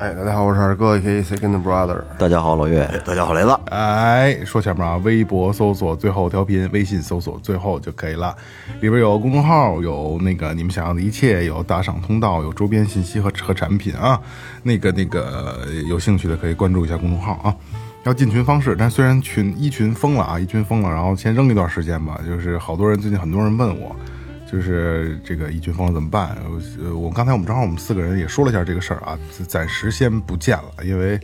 哎，大家好，我是二哥，A.K.A. Second Brother。大家好，老岳，大家好，雷子，哎，说前面啊，微博搜索最后调频，微信搜索最后就可以了。里边有公众号，有那个你们想要的一切，有打赏通道，有周边信息和和产品啊。那个那个有兴趣的可以关注一下公众号啊。要进群方式，但虽然群一群封了啊，一群封了，然后先扔一段时间吧。就是好多人最近很多人问我，就是这个一群封了怎么办？呃，我刚才我们正好我们四个人也说了一下这个事儿啊，暂时先不见了，因为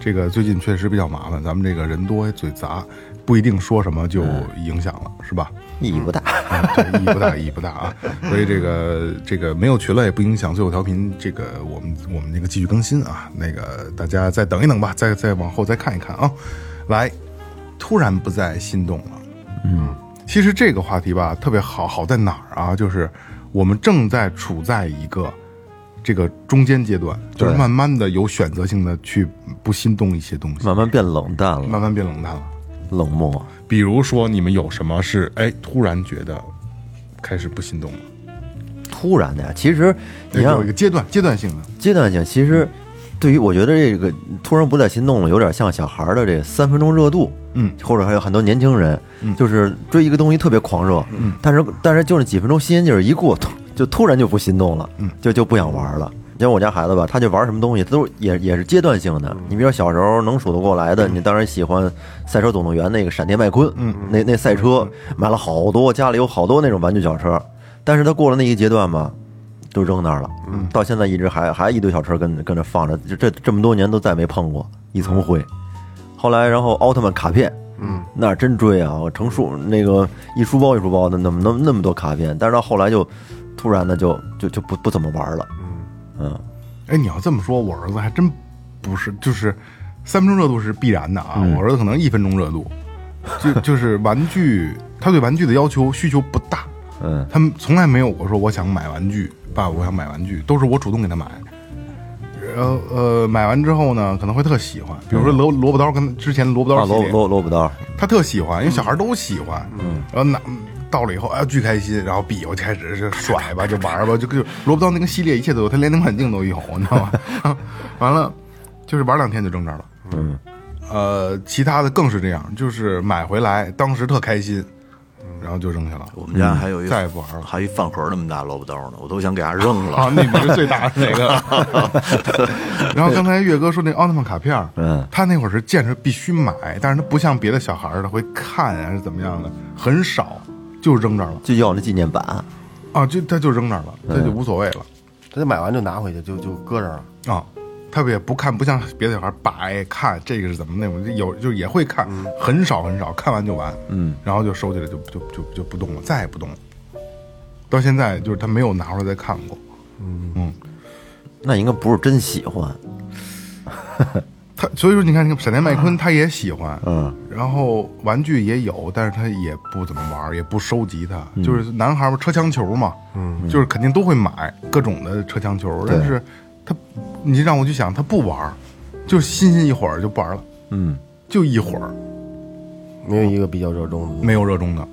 这个最近确实比较麻烦，咱们这个人多嘴杂，不一定说什么就影响了，是吧？意义不大。意义不大，意义不大啊。所以这个这个没有群了也不影响最后调频这个我们我们那个继续更新啊。那个大家再等一等吧，再再往后再看一看啊。来，突然不再心动了。嗯，其实这个话题吧特别好，好在哪儿啊？就是我们正在处在一个这个中间阶段，就是慢慢的有选择性的去不心动一些东西，慢慢变冷淡了，慢慢变冷淡了。冷漠。比如说，你们有什么是哎突然觉得开始不心动了？突然的呀，其实你有一个阶段阶段性的，阶段性，其实对于我觉得这个突然不再心动了，有点像小孩儿的这三分钟热度，嗯，或者还有很多年轻人，嗯。就是追一个东西特别狂热，嗯，但是但是就是几分钟新鲜劲儿一过，突 就突然就不心动了，嗯，就就不想玩了。像我家孩子吧，他就玩什么东西，都也也是阶段性的。你比如说小时候能数得过来的，你当然喜欢《赛车总动员》那个闪电麦昆，嗯，那那赛车买了好多，家里有好多那种玩具小车。但是他过了那一阶段吧，都扔那儿了。嗯，到现在一直还还一堆小车跟跟着放着，这这这么多年都再没碰过一层灰。后来，然后奥特曼卡片，嗯，那真追啊！我成书那个一书包一书包的，那么那么那么多卡片，但是到后来就突然的就就就不不怎么玩了。嗯哎，你要这么说，我儿子还真不是，就是三分钟热度是必然的啊。我儿子可能一分钟热度，就就是玩具，他对玩具的要求需求不大，嗯，他们从来没有我说我想买玩具，爸，我想买玩具，都是我主动给他买。然后呃，买完之后呢，可能会特喜欢，比如说萝萝卜刀跟之前萝卜啊，萝刀系列，萝萝卜刀，他特喜欢，因为小孩都喜欢。嗯，然后拿到了以后，哎，巨开心，然后比划就开始就甩吧，就玩吧，就就萝卜刀那个系列一切都有，他连那款镜都有，你知道吗？完了，就是玩两天就扔这儿了。嗯，呃，其他的更是这样，就是买回来当时特开心，然后就扔下了。我们家还有一再也不玩了还有一饭盒那么大萝卜刀呢，我都想给它扔了。啊，那你是最大的那个。然后刚才岳哥说那奥特曼卡片儿，嗯他那会儿是见着必须买，但是他不像别的小孩儿的会看啊是怎么样的，很少就扔这儿了就要那纪念版。啊，就他就扔这儿了，他就无所谓了他就买完就拿回去，就就搁这儿了。啊。他也不看，不像别的小孩儿摆看这个是怎么那种，有就也会看，很少很少，看完就完，嗯，然后就收起来就就就就不动了，再也不动了。到现在就是他没有拿出来再看过，嗯。那应该不是真喜欢，他所以说，你看，那个闪电麦昆他也喜欢，嗯，然后玩具也有，但是他也不怎么玩，也不收集它。就是男孩儿嘛，车枪球嘛，嗯，就是肯定都会买各种的车枪球，但是他，你让我去想，他不玩，就新鲜一会儿就不玩了，嗯，就一会儿，没有一个比较热衷的。没有热衷的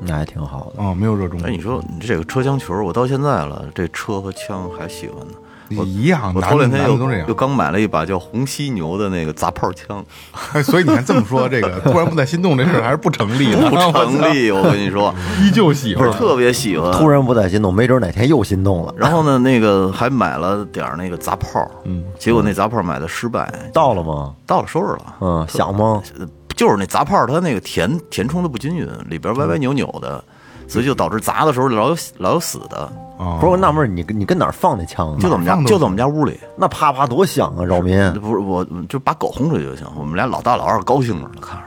那还挺好的。啊、没有热衷的哎，，你说你这个车枪球，我到现在了，这车和枪还喜欢呢。一样，我头两天又都这样又。刚买了一把叫红犀牛的那个砸炮枪，哎，所以你看这么说，这个 突然不再心动这事儿还是不成立的，不成 立。我跟你说，依旧喜欢。特别喜欢。突然不再心动，没准哪天又心动了。然后呢，那个还买了点那个砸炮，嗯，结果那砸炮买的失败，到了吗？到了收拾了，嗯，想吗？呃就是那砸炮它那个填填充的不均匀，里边歪歪扭扭的，所以就导致砸的时候老有老有死的。哦不是我纳闷儿，你跟你跟哪儿放那枪啊？就在我们家，放都就在我们家屋里。那啪啪多响啊，扰民。不是我，就把狗轰出去就行。我们俩老大老二高兴着呢，看着。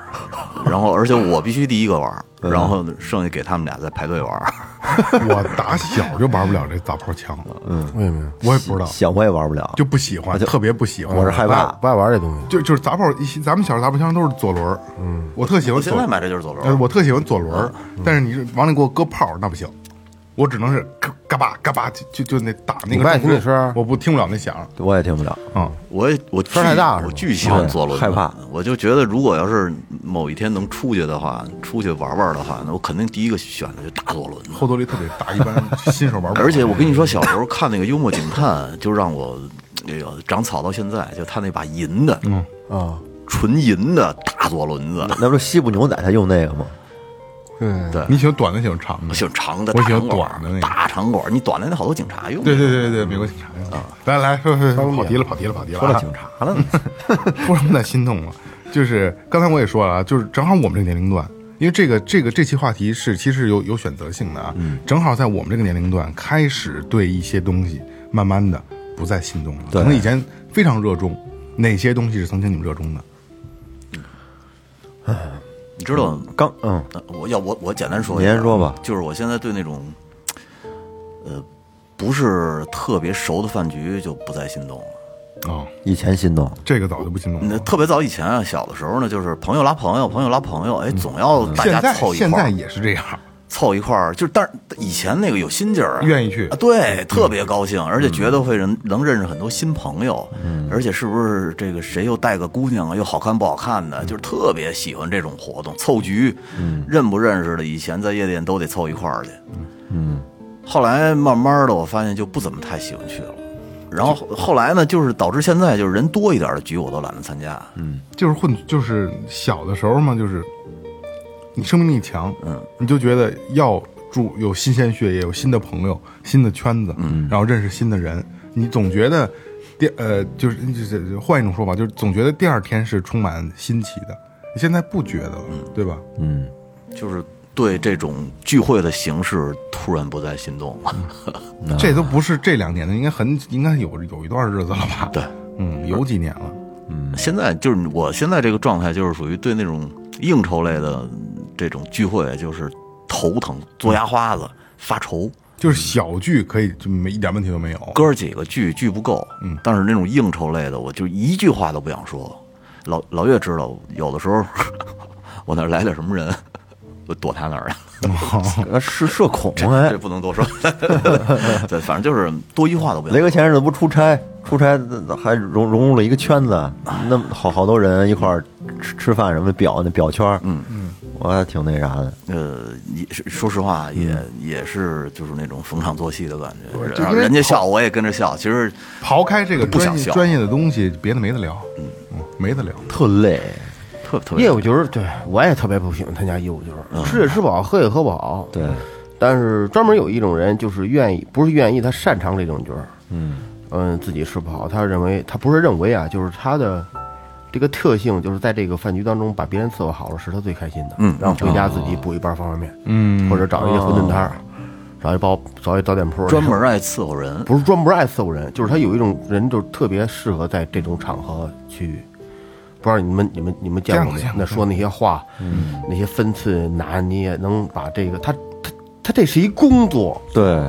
然后，而且我必须第一个玩儿，然后剩下给他们俩再排队玩儿。我打小就玩不了这杂炮枪了，嗯，为什么呀？我也不知道，小我也玩不了，就不喜欢，特别不喜欢。我是害怕不爱玩这东西。就就是杂炮，一咱们小时候杂炮枪都是左轮，嗯，我特喜欢左现在，买这就是左轮呃，。我特喜欢左轮，但是你是往里给我搁炮，那不行，我只能是嘎嘎巴嘎巴，就就就那打那你不爱个重声听那声我不听不了那响，我也听不了。嗯，我也我声太大我巨喜欢对左轮，害怕。我就觉得，如果要是某一天能出去的话，出去玩玩的话，那我肯定第一个选的就大左轮。后坐力特别大，一般新手 玩不了。而且我跟你说，小时候看那个《幽默警探》，就让我那个长草到现在，就他那把银的，嗯，啊，纯银的大左轮子，那不是西部牛仔他用那个吗？对，对，你喜欢短的，喜欢长的我？喜欢长的，我喜欢短的那个大长管。你短的那好多警察用。对对对对对，美国警察用。来来说说说，跑题了，跑题了，跑题了。啊说到警察了呢，突然在心动了。就是刚才我也说了啊，就是正好我们这个年龄段，因为这个这个这期话题是其实有有选择性的啊，正好在我们这个年龄段开始对一些东西慢慢的不再心动了，可能以前非常热衷，哪些东西是曾经你们热衷的？你知道，刚嗯，呃我要我我简单说一下，你先说吧就是我现在对那种，呃，不是特别熟的饭局就不再心动了。哦，以前心动，这个早就不心动了。那特别早以前啊，小的时候呢，就是朋友拉朋友，朋友拉朋友，哎，总要大家现在现在凑一块儿，也是这样，凑一块儿，就是但是以前那个有心劲儿啊，愿意去。啊，对，特别高兴，而且觉得会人能认识很多新朋友，而且是不是这个谁又带个姑娘啊，又好看不好看的，就是特别喜欢这种活动，凑局，认不认识的，以前在夜店都得凑一块儿去，嗯，后来慢慢的我发现就不怎么太喜欢去了。然后后来呢，就是导致现在就是人多一点的局我都懒得参加，嗯，就是混，就是小的时候嘛，就是你生命力强，嗯，你就觉得要住有新鲜血液，有新的朋友、新的圈子，嗯，然后认识新的人，你总觉得第呃，就是就是换一种说法，就是总觉得第二天是充满新奇的，你现在不觉得了，对吧？嗯，就是对这种聚会的形式突然不再心动了。这都不是这两年的，应该很应该有有一段日子了吧？对，嗯，有几年了。嗯现在就是我现在这个状态，就是属于对那种应酬类的这种聚会，就是头疼、做牙花子、发愁。就是小聚可以就没一点问题都没有，哥儿几个聚聚不够，嗯，但是那种应酬类的，我就一句话都不想说。老老岳知道，有的时候 我那来点什么人，我躲他那儿了。呃是社恐这哎这。不能多说。对，反正就是多一句话都不想。雷哥前日子不出差，出差还融融入了一个圈子，那么好好多人一块儿吃吃饭什么表那表圈，嗯嗯，我还挺那啥的。呃，也是说实话，也、也是就是那种逢场作戏的感觉，然后人家笑我也跟着笑。其实刨开这个不想笑专业专业的东西，别的没得聊，嗯没得聊。特累，特特别业务局儿，对我也特别不喜欢参加业务局儿，吃也吃不好，喝也喝不好。对，但是专门有一种人，就是愿意，不是愿意，他擅长这种局儿。嗯嗯，自己吃不好，他认为他不是认为啊，就是他的这个特性，就是在这个饭局当中把别人伺候好了，是他最开心的。嗯然后回家自己补一盘方便面，嗯或者找一个馄饨摊儿，找一包找一早点铺，专门爱伺候人。不是专门爱伺候人，就是他有一种人，就是特别适合在这种场合去。不知道你们、你们、你们见过没那说那些话，嗯，那些分寸拿捏，能把这个他他他这是一工作，对，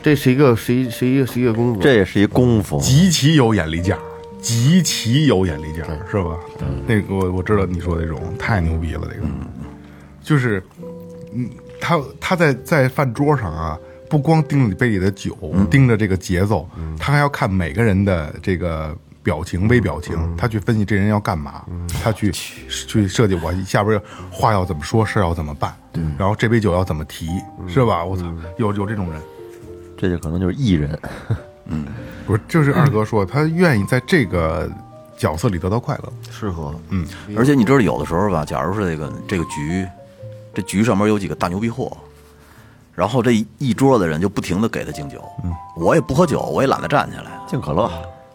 这是一个是一是一个是一个工作。这也是一功夫。极其有眼力见儿，极其有眼力劲儿，是吧？那个我我知道你说的这种太牛逼了，这个。就是，嗯，他他在在饭桌上啊，不光盯着你杯里的酒，盯着这个节奏，他还要看每个人的这个。表情、微表情，他去分析这人要干嘛，他去去设计我下边话要怎么说，事儿要怎么办，然后这杯酒要怎么提，是吧？我操，有有这种人，这就可能就是艺人，不是，就是二哥说，他愿意在这个角色里得到快乐。适合，嗯，而且你知道，有的时候吧，假如是这个这个局，这局上面有几个大牛逼货，然后这一一桌的人就不停的给他敬酒，嗯，我也不喝酒，我也懒得站起来，敬可乐，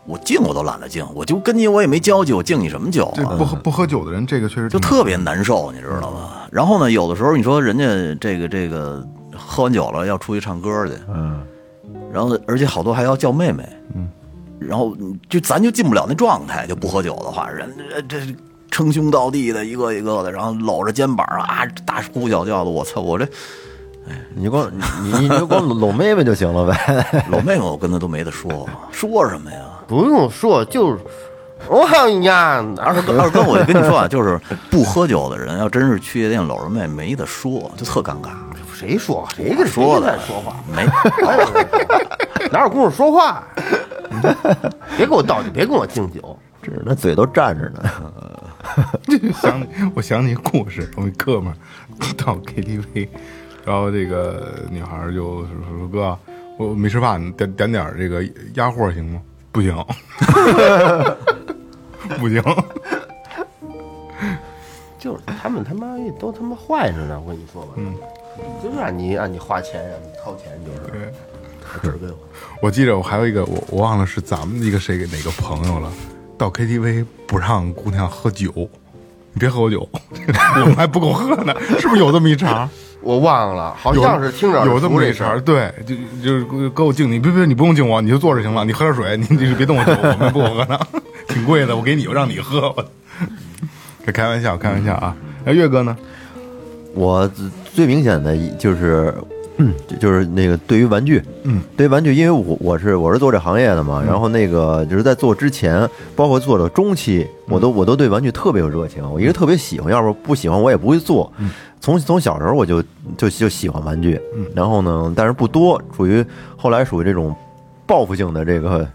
我敬我都懒得敬，我就跟你我也没交集，我敬你什么酒啊？这不喝不喝酒的人，这个确实就特别难受，你知道吗？然后呢，有的时候你说人家这个这个喝完酒了要出去唱歌去，嗯，然后而且好多还要叫妹妹，嗯，然后就咱就进不了那状态，就不喝酒的话，人这这称兄道弟的一个一个的，然后搂着肩膀啊，大呼小叫的，我操，我这你就光你你就光搂妹妹就行了呗。搂妹妹我跟他都没得说，说什么呀？不用说，就是我呀，二哥，二哥，我就跟你说啊，就是不喝酒的人，要真是去夜店搂着妹，没得说，就特尴尬。谁说谁跟说的谁跟咱说话？没，哪有功夫说话？别给我倒酒，别跟我敬酒。是那嘴都站着呢。想我想起一故事，我一哥们儿到 KTV，然后这个女孩儿就说：“哥，我没吃饭，点点点儿这个鸭货行吗？”不行，不行。就是他们他妈都他妈坏着呢，我跟你说吧，嗯，就是让你让你花钱，让你掏钱，就是对，只给我。我记着我还有一个，我我忘了是咱们一个谁给哪个朋友了，到 KTV 不让姑娘喝酒，你别喝我酒，我们还不够喝呢，是不是有这么一茬？我忘了，好像是听着有这么一。茬，对，就就是给我敬你，别别，你不用敬我，你就坐着行了，你喝点水，你你别动我酒，我们不够喝呢，挺贵的，我给你，我让你喝，我这开玩笑，开玩笑啊。那岳哥呢？我最明显的就是，嗯，就就是那个对于玩具，嗯，对于玩具，因为我我是我是做这行业的嘛，然后那个就是在做之前，包括做的中期，我都我都对玩具特别有热情，我一直特别喜欢，要不不喜欢我也不会做。从从小时候我就就就喜欢玩具，然后呢，但是不多，属于后来属于这种报复性的这个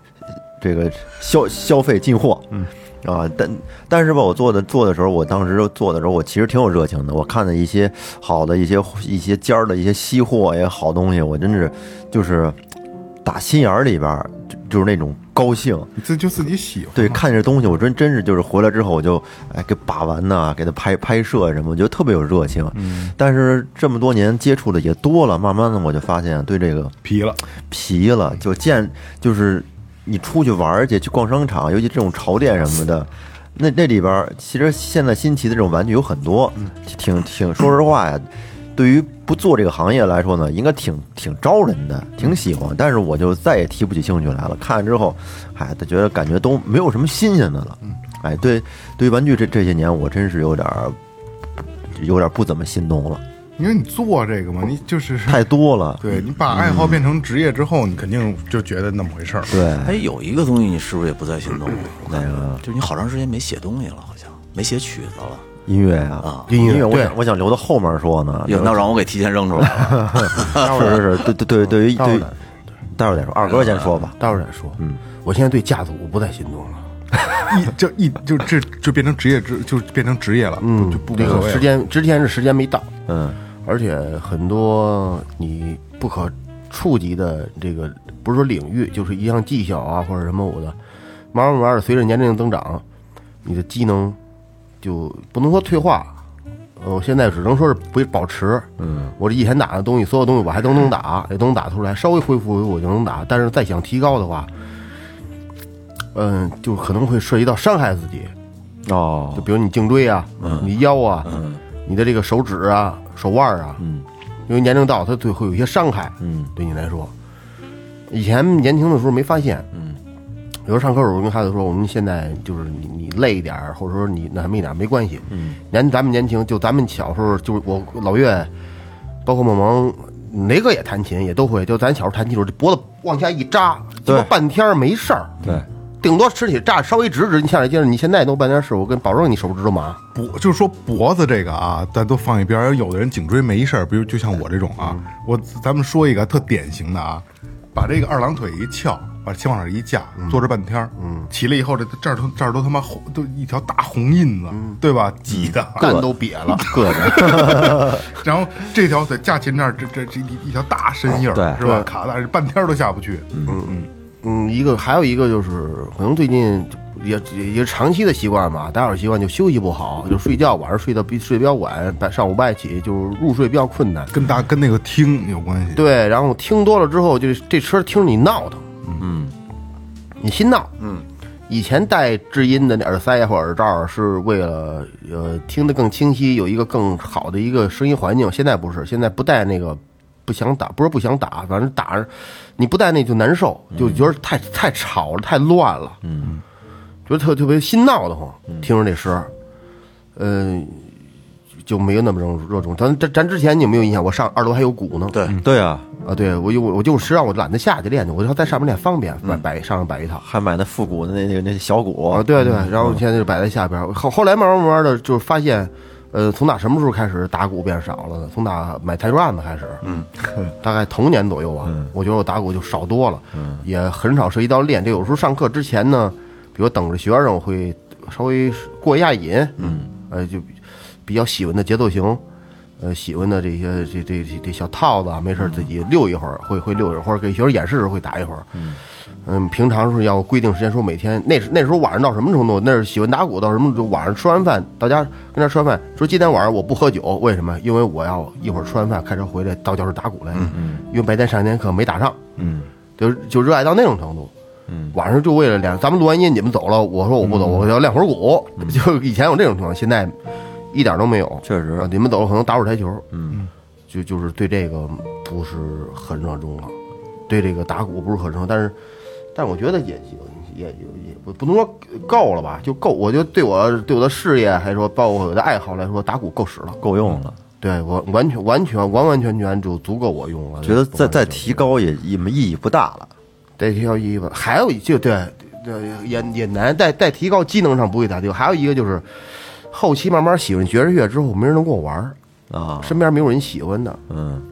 这个消消费进货，嗯。啊，但但是吧，我做的做的时候，我当时做的时候，我其实挺有热情的。我看的一些好的一些一些尖儿的一些稀货也好东西，我真是就是打心眼儿里边儿就就是那种高兴。你自就自己喜欢，对，看见这东西，我真真是就是回来之后，我就哎给把玩呐，给他拍拍摄什么，我觉得特别有热情。嗯，但是这么多年接触的也多了，慢慢的我就发现对这个皮了，皮了，就见就是你出去玩儿去，去逛商场，尤其这种潮店什么的，那那里边儿其实现在新奇的这种玩具有很多，挺挺说实话呀，对于不做这个行业来说呢，应该挺挺招人的，挺喜欢，但是我就再也提不起兴趣来了。看了之后，哎，他觉得感觉都没有什么新鲜的了。哎，对，对于玩具这这些年，我真是有点儿有点不怎么心动了，因为你做这个嘛，你就是太多了。对你把爱好变成职业之后，你肯定就觉得那么回事儿。对，哎，有一个东西你是不是也不再心动了？那个就是你好长时间没写东西了，好像没写曲子了。音乐呀、啊音乐，我想我想留到后面说呢。哟，那让我给提前扔出来了。是是是，对对对，对于对于待会儿再，待会儿再说，二哥先说吧。待会儿再说。嗯，我现在对架子鼓不再心动了。一就一就这就变成职业职就变成职业了，嗯，就不无这个所谓。时间之前是时间没到，嗯，而且很多你不可触及的这个不是说领域，就是一项技巧啊或者什么我的，慢慢慢慢的随着年龄的增长，你的机能就不能说退化。呃，我现在只能说是不保持。嗯，我这以前打的东西，所有东西我还都能打，也都能打出来，稍微恢复我就能打。但是再想提高的话，嗯，就可能会涉及到伤害自己。哦就哦，比如你颈椎啊，你腰啊，你的这个手指啊、手腕啊，嗯因为年龄到，它对会有一些伤害，嗯，对你来说，以前年轻的时候没发现，嗯，有时候上课时候我跟孩子说，我们现在就是你你累一点儿，或者说你那什么一点儿没关系，嗯，年咱们年轻，就咱们小时候，就是我老岳，包括梦萌。雷哥也弹琴，也都会。就咱小时候弹琴的时候，这脖子往下一扎，鸡巴对半天没事儿。对，顶多身体炸稍微直直，你下来接着，你现在弄半天事，我跟保证你手指头麻。脖就是说脖子这个啊，咱都放一边儿。有的人颈椎没事儿，比如就像我这种啊，我咱们说一个特典型的啊，把这个二郎腿一翘，把肩往那儿一架，坐这半天儿，嗯，起来以后这这儿都这儿都他妈红，都一条大红印子，对吧？挤的，蛋都瘪了，硌。着。然后这条腿架琴这儿这这这一一条大深印儿，对。是吧？卡在半天儿都下不去，嗯。嗯，一个还有一个就是，可能最近也也也是长期的习惯吧，打小习惯就休息不好，就睡觉晚上睡得比睡得比较晚，白上午不爱起，就是入睡比较困难。跟大跟那个听有关系。对，然后听多了之后，就这车听着你闹腾，嗯，你心闹，嗯。以前戴制音的那耳塞或耳罩是为了呃听得更清晰，有一个更好的一个声音环境。现在不是，现在不戴那个不想打，不是不想打，反正打着你不戴那就难受，就觉得太太吵了，太乱了，嗯，觉得特特别心闹得慌，听着这声儿，嗯、就没有那么热热衷。咱咱咱之前你有没有印象？我上二楼还有鼓呢，对，对啊，啊，对我就我就实际上我懒得下去练去，我就在上面练方便，摆摆上面摆一套。还买那复古的那那那小鼓啊，，对对，然后现在就摆在下边。后后来慢慢慢慢的，就是发现，呃，从打什么时候开始打鼓变少了呢？从打买台球案子开始，嗯，大概同年左右啊，我觉得我打鼓就少多了，嗯，也很少涉及到练。这有时候上课之前呢，比如等着学生，我会稍微过一下瘾，嗯，呃，就比较喜欢的节奏型。呃，喜欢的这些这这这这小套子啊，没事自己溜一会儿，会会溜一会儿，或者给学生演示时会打一会儿。嗯，平常是要规定时间，说每天那时那时候晚上到什么程度？那是喜欢打鼓到什么程度？晚上吃完饭到家跟那吃完饭，说今天晚上我不喝酒，为什么？因为我要一会儿吃完饭开车回来到教室打鼓来，因为白天上一天课没打上，嗯，就就热爱到那种程度。嗯，晚上就为了练，咱们录完音你们走了，我说我不走，我要练会儿鼓。就以前有这种情况，现在一点都没有。确实啊，你们走了可能打会儿台球，嗯，就就是对这个不是很热衷了，对这个打鼓不是很热衷，但是，但我觉得也行，也也也不不能说够了吧，就够。我觉得对我对我的事业，还说包括我的爱好来说，打鼓够使了。够用了。对我完全完全完完全全就足够我用了。觉得再再提高也也意义不大了。再提高意义吧，还有一就对对也也难，再再提高机能上不会咋提高。还有一个就是后期慢慢喜欢爵士乐之后，没人能跟我玩儿，啊，身边没有人喜欢的。嗯，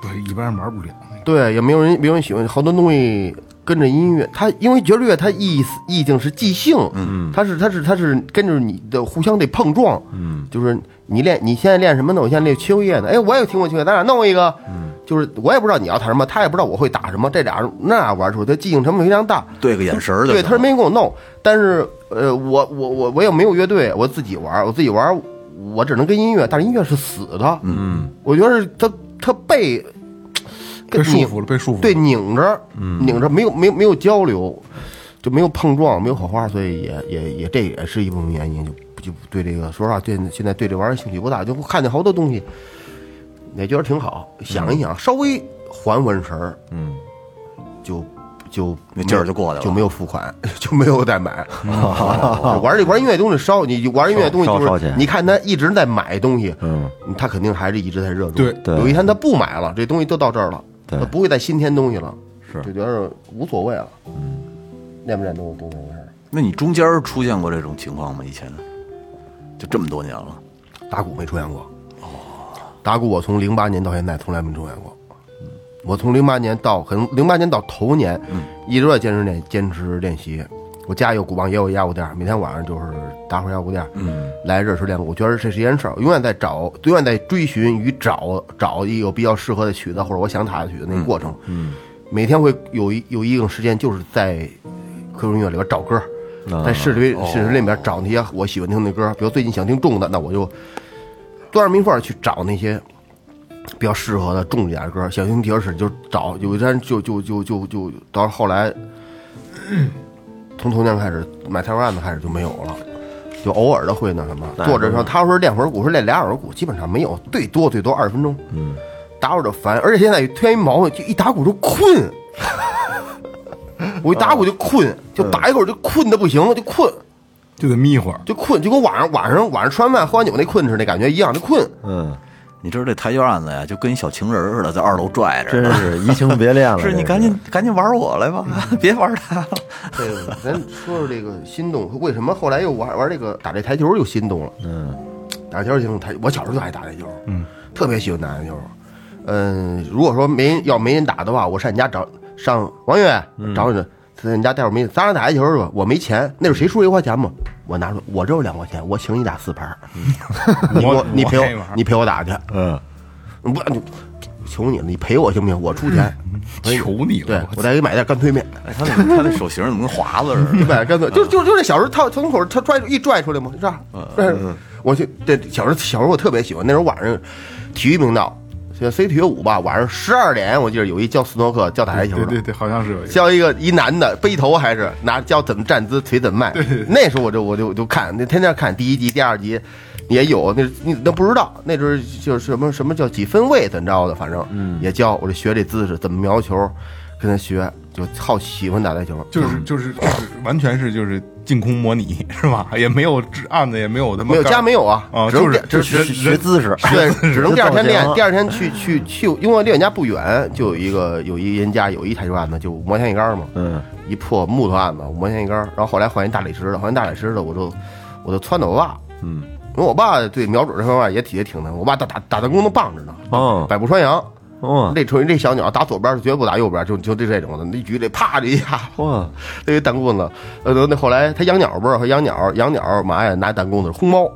对，一般人玩不了那个。对，也没有人没有人喜欢，好多东西跟着音乐，它因为爵士乐它意思意境是即兴，嗯，它是它是它是跟着你的互相得碰撞，嗯，就是你练你现在练什么呢？我现在练秋叶呢，哎，我也听过秋叶，咱俩弄一个，嗯，就是我也不知道你要弹什么，他也不知道我会打什么，这俩人那样玩出来，它即兴成分非常大，对个眼神对，他是没人给我弄，但是呃，我我我我也没有乐队，我自己玩，我自己玩，我只能跟音乐，但是音乐是死的，嗯，我觉得是他他被被束缚了，被束缚。对，拧着，拧着，没有没有没有交流，就没有碰撞，没有火花，所以也也也这也是一部分原因，就就对这个说实话，对现在对这玩意儿兴趣不大，就看见好多东西，也觉得挺好，想一想，稍微缓缓神儿，嗯，就就那劲儿就过来了就没有付款，就没有再买。玩这玩音乐东西烧，你玩音乐东西就是，你看他一直在买东西，嗯，他肯定还是一直在热衷。对对有一天他不买了，这东西都到这儿了，对他不会再新添东西了，是就觉得无所谓了。嗯，练不练都都那回事儿。那你中间出现过这种情况吗？以前就这么多年了，打鼓没出现过。哦，打鼓我从零八年到现在从来没出现过。我从零八年到可能零八年到头年，一直在坚持练坚持练习。我家有鼓棒，也有压鼓垫，每天晚上就是打会儿压鼓垫，嗯，来这是练鼓。我觉得这是一件事儿，永远在找，永远在追寻与找找一个比较适合的曲子，或者我想弹的曲子那个过程。嗯，每天会有一有一定时间，就是在 QQ 音乐里边找歌，在市里市里面找那些我喜欢听的歌，比如最近想听重的，那我就端着名缝儿去找那些比较适合的重一点的歌。想听第二室就找，有一天就就就就就到后来，从头年开始买台湾案子开始就没有了。就偶尔的会那什么，坐着上，他说练会儿鼓是练俩小时鼓，基本上没有，最多最多二十分钟。嗯，打会儿就烦，而且现在突然一毛病，就一打鼓就困。我一打鼓就困，就打一会儿就困的不行，就困。就得眯会儿。就困，就跟晚上晚上晚上吃完饭喝完酒那困似的，感觉一样，就困。嗯，你知道这台球案子呀，就跟一小情人似的，在二楼拽着真呢。是移情别恋了。是你赶紧赶紧玩我来吧，别玩他了。对，咱说说这个心动，为什么后来又玩玩这个打这台球又心动了？嗯，打台球行，台我小时候就爱打台球，嗯，特别喜欢打台球。嗯，如果说没人要没人打的话，我上你家找上王月找你，在你家待会儿没，咱俩打台球去吧。我没钱，那是谁输谁花钱吗？我拿出，我这有两块钱，我请你打四盘儿，你给我你陪我你陪我打去，嗯，不你求你了，你陪我行不行？我出钱，求你了对我我再给你买点干脆面。哎，他那他那手型怎么跟华子似的？你？买干脆，就就就那小时候他从口他拽一拽出来嘛，是吧？嗯我去对小时候小时候我特别喜欢，那时候晚上体育频道，就 C 体育五吧，晚上十二点我记得有一教斯诺克教打台球的，对对对，好像是有一个。教一个一男的背头还是拿教怎么站姿腿怎么迈，对那时候我就我就我就看，那天天看第一集第二集，也有，那你那不知道，那时候就是什么什么叫几分位，怎么着的，反正也教我这学这姿势怎么瞄球，跟他学，就好喜欢打台球，就是就是就是完全是就是净空模拟 是吧？也没有指案子，也没有他妈没有家没有啊，啊，就是就是学学姿势，对，只能第二天练第二天去去去，因为离我家不远，就有一个有一人家有一台球案子，就五毛钱一杆嘛，嗯，一破木头案子五毛钱一杆，然后后来换一大理石的，换一大理石的，我就我就撺掇我爸，嗯，因为我爸对瞄准这方面也挺也挺能，我爸打打打弹弓都棒着呢，哦。百步穿杨，哇这锤这小鸟打左边绝不打右边，就就这这种的，一举这啪这一下，哇，那个弹弓子，呃，那后来他养鸟不是，养鸟养鸟嘛呀，拿弹弓子轰猫。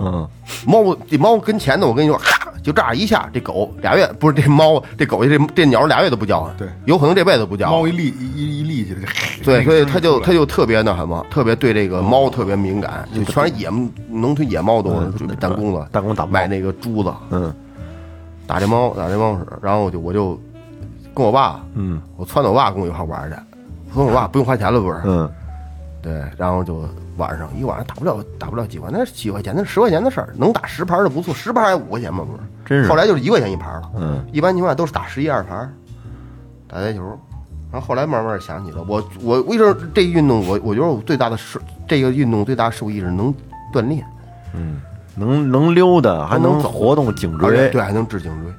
嗯，猫这猫跟前头，我跟你说，咔就这样一下，这狗俩月不是这猫，这狗这这鸟俩月都不叫唤，对有可能这辈子不叫唤。猫一立一立起来，对，所以他就它它就特别那什么，特别对这个猫特别敏感，就全是野农村野猫都是弹弓子，弹弓打猫买那个珠子，嗯打这猫打这猫屎，然后我就我就跟我爸，嗯我撺掇我爸跟我一块玩去，我说我爸不用花钱了不是，嗯，对，然后就晚上一晚上打不了打不了几块，那是几块钱，那是十块钱的事儿，能打十盘的不错，十盘还五块钱嘛，不是？真是后来就是一块钱一盘了，嗯，一般情况下都是打十一二盘，打台球。然后后来慢慢想起了，我我为什么这运动我我觉得我最大的受这个运动最大的受益是能锻炼，能能溜达，还能活动颈椎，对还能治颈椎，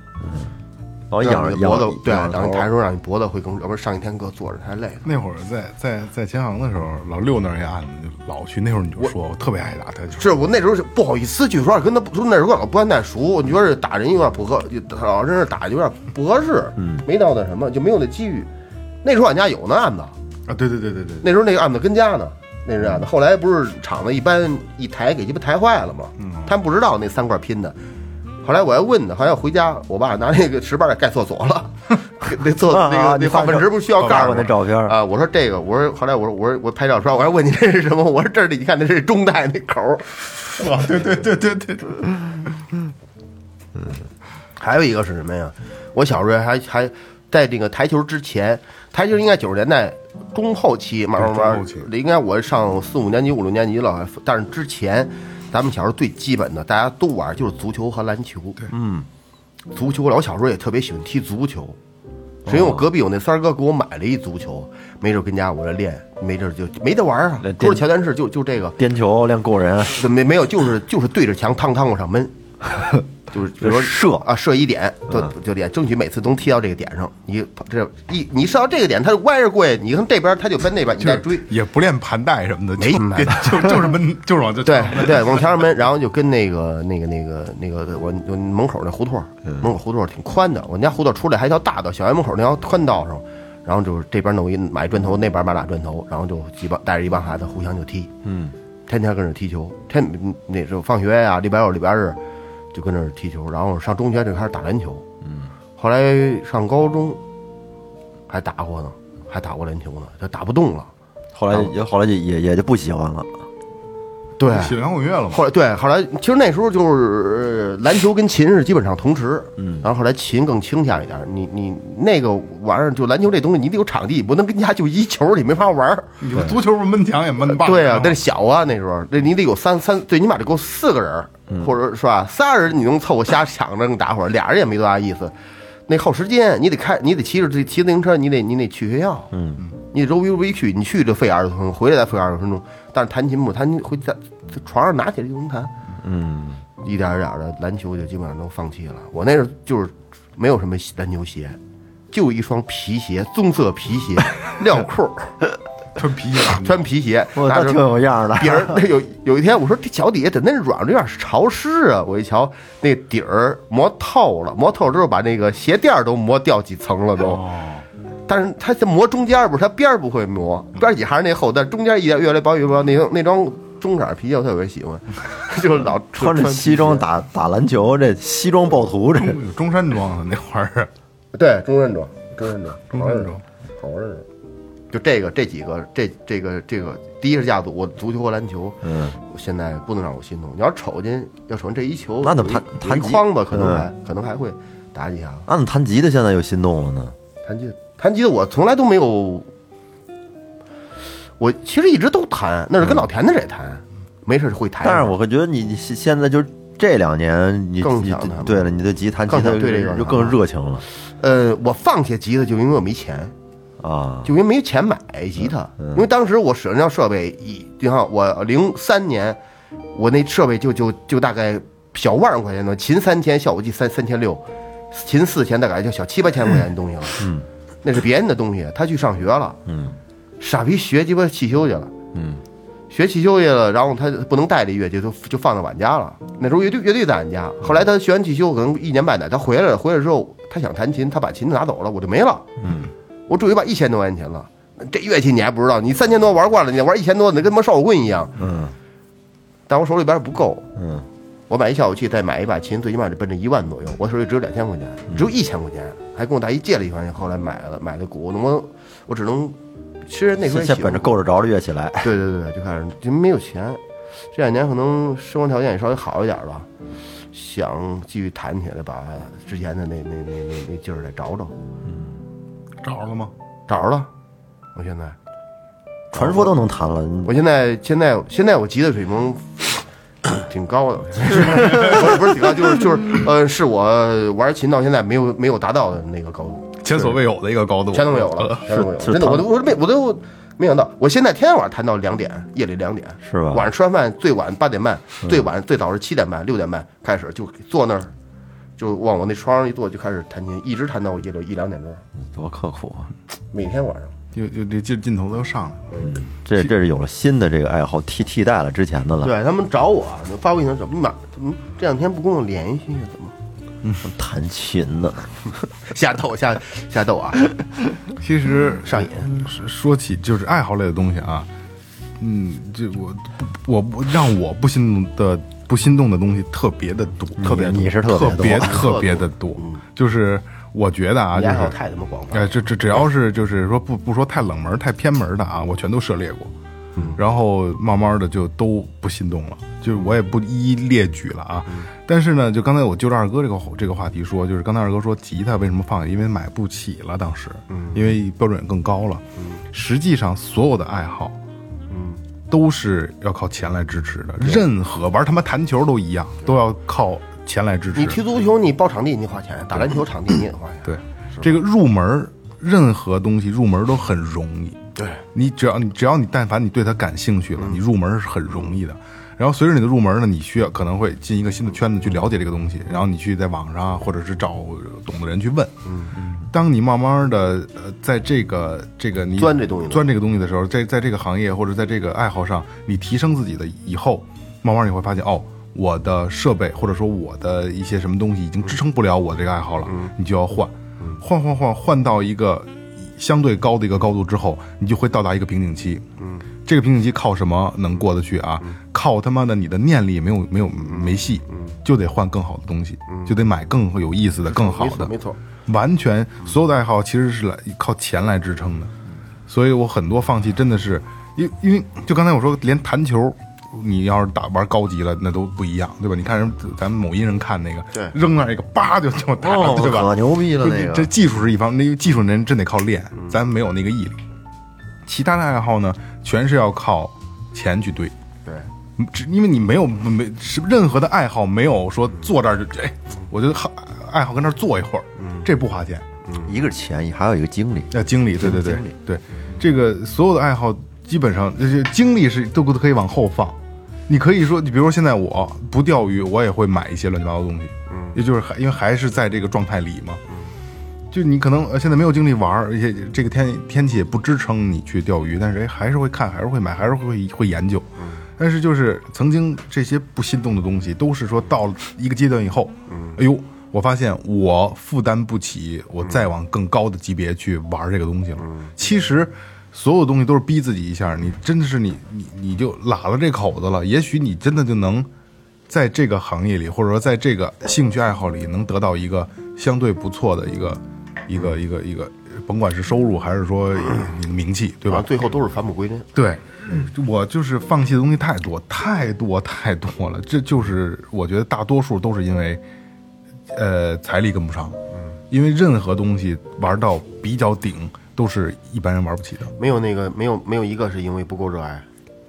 老让仰着脖子对，仰头让你抬手让你脖子会更，要不然上一天课坐着太累了。那会儿在在在前行的时候，老六那儿一案子就老去，那会儿你就说我特别爱打台球，是我那时候是不好意思去说，跟他说那时候老不太太熟，你觉得打人有点不合，老真是打有点不合适，嗯，没到那什么，就没有那机遇。那时候俺家有那案子，啊，对对对对对，那时候那个案子跟家呢，那是案子。后来不是厂子一般一抬给鸡巴抬坏了吗？他们不知道那三块拼的。后来我还问呢，好像回家我爸拿那个石板给盖厕所了，那厕啊那个那化粪池不是需要盖儿吗？那照片啊，我说这个，我说后来我说我说我拍照说，我还问你这是什么？我说这里你看那是中带那口儿。啊，对对对对对，还有一个是什么呀？我小时候还还在这个台球之前，台球应该九十年代中后期，慢慢慢慢中后期，应该我上四五年级、五六年级了。但是之前，咱们小时候最基本的，大家都玩就是足球和篮球。对，嗯，足球，我小时候也特别喜欢踢足球，是因为我隔壁有那三儿哥给我买了一足球，没准跟家我这练，没准就没得玩啊练。不是乔丹式，就就这个，颠球练过人，没没有，就是就是对着墙趟趟往上闷，就是比如说射啊，射一点就就点，争取每次都踢到这个点上。你这一你射到这个点，他就歪着过去，你看这边他就奔那边，你再追。也不练盘带什么的，没就盘带就就是闷，就是往这对对，往墙上 闷，然后就跟那个那个那个那个我我门口那胡同儿，门口胡同挺宽的，我们家胡同出来还一条大道，小学门口那条宽道上，然后就是这边弄一买砖头，那边买俩砖头，然后就几帮带着一帮孩子互相就踢，嗯，天天跟着踢球，天那时候放学呀，礼拜六礼拜日就跟那儿踢球，然后上中学就开始打篮球，嗯，后来上高中还打过呢，还打过篮球呢，就打不动了，后来也后来就也也就不喜欢了，对，喜欢摇滚乐了嘛？后来对，后来其实那时候就是呃篮球跟琴是基本上同时，嗯，然后后来琴更倾向一点。你你那个玩意儿就篮球这东西，你得有场地，不能跟家就一球，你没法玩儿。你说足球闷墙也闷爆，对啊，那是小啊，那时候那你得有三三，最起码得够四个人儿，或者是吧，仨人你能凑合瞎抢着打会儿，俩人也没多大意思。那耗时间，你得开，你得骑着这骑自行车，你得你得去学校，嗯，你得周围围去，你去就费二十分钟，回来再费二十分钟。但是弹琴不，弹琴回家在床上拿起来就能弹，嗯，一点儿一点儿的篮球就基本上都放弃了。我那时候就是没有什么篮球鞋，就一双皮鞋，棕色皮鞋，料裤儿，穿皮鞋，穿皮鞋，我倒挺有样的，底儿那有有一天我说这脚底下怎么那软了，有点潮湿啊！我一瞧那底儿磨透了，磨透了之后把那个鞋垫儿都磨掉几层了都。但是它这磨中间儿不是，它边儿不会磨，边儿几还是那厚，但中间一点越来越薄越薄。那双那双中色皮鞋我特别喜欢，就是老穿着西装打打篮球，这西装暴徒这中中山装的那会儿，对中山装，中山装，中山装，好玩儿。就这个这几个这这个这个，第一是架子，我足球和篮球，嗯，我现在不能让我心动。你要瞅见要瞅见这一球，那怎么弹弹吉有一筐子可能嗯还可能还会打几下。那怎么弹吉他现在又心动了呢？弹吉他，弹吉他我从来都没有，我其实一直都弹，那是跟老田的也弹，没事会弹。但是我会觉得你你现现在就这两年你你更想他们对了，你的吉他弹吉他更想对这个就更热情了呃，我放下吉他就因为我没钱，啊。就因为没钱买吉他，因为当时我使用那设备，一你看我零三年，我那设备就就就大概小万块钱的，琴三千，效果器三三千六，琴四千，大概就小七八千块钱的东西了。嗯，那是别人的东西，他去上学了。嗯，傻逼学鸡巴汽修去了。嗯，学汽修去了，然后他不能带这乐器，就就放在俺家了。那时候乐队乐队在俺家，后来他学完汽修，可能一年半载，他回来了，回来之后他想弹琴，他把琴拿走了，我就没了。嗯，我住一把一千多块钱琴了，这乐器你还不知道，你三千多玩惯了，你玩一千多，你跟他妈烧火棍一样。嗯但我手里边不够，嗯，我买一效果器，再买一把琴，最起码得奔着一万左右。我手里只有两千块钱，只有一千块钱，还跟我大姨借了一块钱，后来买了买的鼓，那么我只能，其实那时候先本着够着着的乐器来，对对对，就开始就没有钱。这两年可能生活条件也稍微好一点了，想继续弹起来，把之前的那那那那那劲儿再找找，找着了吗？找着了。我现在，传说都能弹了，我现在现在现在我吉他水平挺高的，不是不是挺高，就是就是呃，是我玩琴到现在没有没有达到的那个高度，前所未有的一个高度，全都没有了，全都没有了。是真的，我都我都没我都没想到，我现在天天晚上弹到两点，夜里两点，是吧晚上吃完饭最晚八点半，最晚最早是七点半、六点半开始就坐那儿，就往我那床上一坐就开始弹琴，一直弹到夜里一两点钟，多刻苦啊！每天晚上。就就这劲劲头都上来了。这这是有了新的这个爱好替替代了之前的了，对他们找我，发微信怎么马怎么这两天不跟我联系啊？怎么嗯弹琴呢，瞎逗瞎瞎逗啊？其实上瘾说说起就是爱好类的东西啊，嗯，这我我不让我不心动的不心动的东西特别的多，特别你是特别多。特别 特别的多，就是我觉得啊，就是太他妈广泛哎，这这只要是就是说不不说太冷门、太偏门的啊，我全都涉猎过，然后慢慢的就都不心动了，就是我也不一一列举了啊。但是呢，就刚才我就着二哥这个这个话题说，就是刚才二哥说吉他为什么放下，因为买不起了，当时，因为标准也更高了。实际上，所有的爱好，都是要靠钱来支持的。任何玩他妈弹球都一样，都要靠钱来支持。你踢足球你包场地你花钱，打篮球场地你也花钱。对，这个入门，任何东西入门都很容易。对，你只要你只要你但凡你对它感兴趣了，你入门是很容易的。然后随着你的入门呢，你需要可能会进一个新的圈子去了解这个东西，然后你去在网上啊或者是找懂的人去问。嗯嗯。当你慢慢的呃，在这个这个你钻这东西钻这个东西的时候，在在这个行业或者在这个爱好上，你提升自己的以后，慢慢你会发现哦，我的设备或者说我的一些什么东西已经支撑不了我这个爱好了，你就要换，换换换换到一个相对高的一个高度之后，你就会到达一个瓶颈期。嗯，这个瓶颈期靠什么能过得去啊？靠他妈的你的念力没有没有没戏，就得换更好的东西，就得买更有意思的、更好的。没错，完全所有的爱好其实是来靠钱来支撑的，所以我很多放弃真的是因因为就刚才我说，连弹球。你要是打玩高级了，那都不一样，对吧？你看人咱们某音人看那个，对扔那一个，叭就就打，哦，对吧？可牛逼了不那个，这技术是一方，那技术人真得靠练，咱没有那个毅力。其他的爱好呢，全是要靠钱去堆。对，只因为你没有没是任何的爱好，没有说坐这儿就哎，我就好爱好跟这儿坐一会儿，这不花钱，一个是钱，还有一个精力，要精力，对对对精力对，这个所有的爱好基本上这些精力是都都可以往后放。你可以说，你比如说现在我不钓鱼，我也会买一些乱七八糟的东西，嗯，也就是还因为还是在这个状态里嘛，就你可能呃现在没有精力玩儿，而且这个天天气也不支撑你去钓鱼，但是哎还是会看，还是会买，还是会会研究。但是就是曾经这些不心动的东西，都是说到了一个阶段以后，哎呦，我发现我负担不起，我再往更高的级别去玩这个东西了。其实所有东西都是逼自己一下，你真的是你你你就喇了这口子了，也许你真的就能在这个行业里，或者说在这个兴趣爱好里，能得到一个相对不错的一个一个一个一个，甭管是收入还是说你的名气，对吧？最后都是返璞归真。对，我就是放弃的东西太多太多太多了，这就是我觉得大多数都是因为，呃，财力跟不上。因为任何东西玩到比较顶，都是一般人玩不起的。没有那个没有没有一个是因为不够热爱，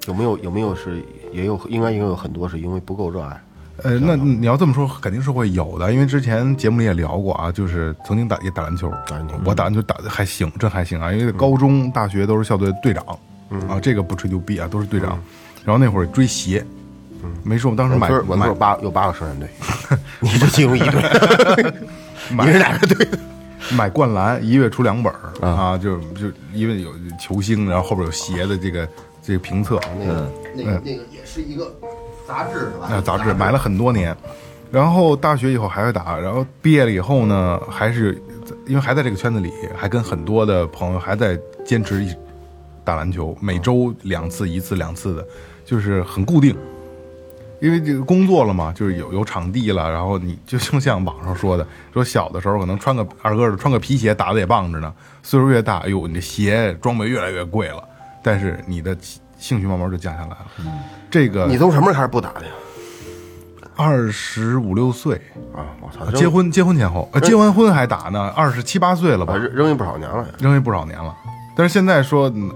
有没有有没有是也有应该也有很多是因为不够热爱，呃，那你要这么说，肯定是会有的，因为之前节目里也聊过啊，就是曾经打也打篮球，打篮球我打篮球打的还行，真还行啊，因为高中、大学都是校队队长，啊，这个不吹牛逼啊，都是队长。然后那会儿追鞋，没说，我当时买我村我买村有八有八个生产队，你就进入一队，你是哪个队？买灌篮，一月出两本儿啊，就就因为有球星，然后后边有鞋的这个这个评测，那个那个那个也是一个杂志是吧？那杂志买了很多年，然后大学以后还会打，然后毕业了以后呢，还是因为还在这个圈子里，还跟很多的朋友还在坚持一打篮球，每周两次、一次、两次的，就是很固定。因为这个工作了嘛，就是有有场地了，然后你就就像网上说的，说小的时候可能穿个二哥的穿个皮鞋打的也棒着呢，岁数越大，哎呦，你的鞋装备越来越贵了，但是你的兴趣慢慢就降下来了。这个你从什么时候开始不打的呀？二十五六岁，啊，我操，结婚结婚前后，呃，结完婚还打呢，二十七八岁了吧啊，，扔扔也不少年了。扔也不少年了。但是现在说嗯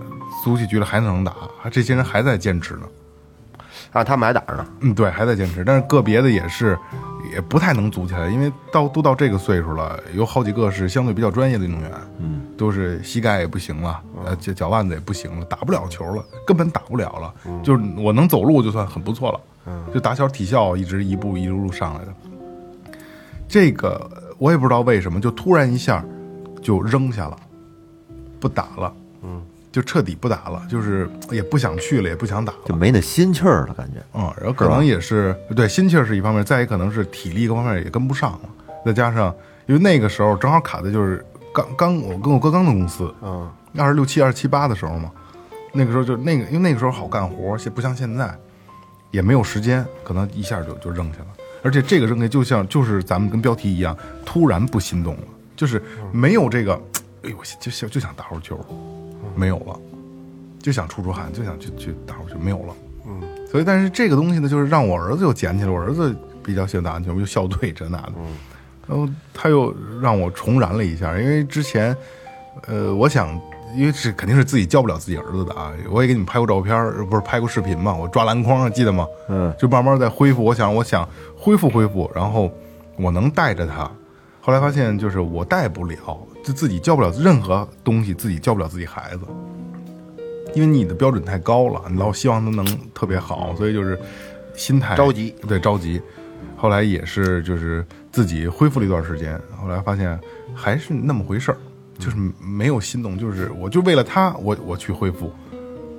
组起局来还能打，这些人还在坚持呢。啊，他们还打着呢，嗯，对，还在坚持，但是个别的也是也不太能组起来，因为到都到这个岁数了，有好几个是相对比较专业的运动员，嗯，都是膝盖也不行了，呃，脚脚腕子也不行了，打不了球了，根本打不了了，就是我能走路就算很不错了，嗯，就打小体校一直一步一路上来的。这个我也不知道为什么，就突然一下就扔下了，不打了，嗯，就彻底不打了，就是也不想去了，也不想打了，就没那心气儿了，感觉。嗯，然后可能也是对心气儿是一方面，再一可能是体力各方面也跟不上了，再加上因为那个时候正好卡的就是刚刚我跟我哥刚的公司，嗯，二十六七、二十七八的时候嘛，那个时候就那个因为那个时候好干活，现不像现在，也没有时间，可能一下就就扔下了，而且这个扔下就像就是咱们跟标题一样，突然不心动了，就是没有这个，哎呦，就想就想打会儿球，没有了。就想出出汗，就想去去打会儿球，没有了。嗯，所以但是这个东西呢，就是让我儿子又捡起来，我儿子比较喜欢打篮球，又校队这那的，然后他又让我重燃了一下，因为之前，呃，我想，因为是肯定是自己教不了自己儿子的啊，我也给你们拍过照片，不是拍过视频嘛，我抓篮筐记得吗？嗯，就慢慢在恢复，我想我想恢复恢复，然后我能带着他。后来发现，就是我带不了，就自己教不了任何东西，自己教不了自己孩子。因为你的标准太高了，你老希望他能特别好，所以就是心态着急，对着急。后来也是就是自己恢复了一段时间，后来发现还是那么回事儿，就是没有心动，就是我就为了他，我我去恢复。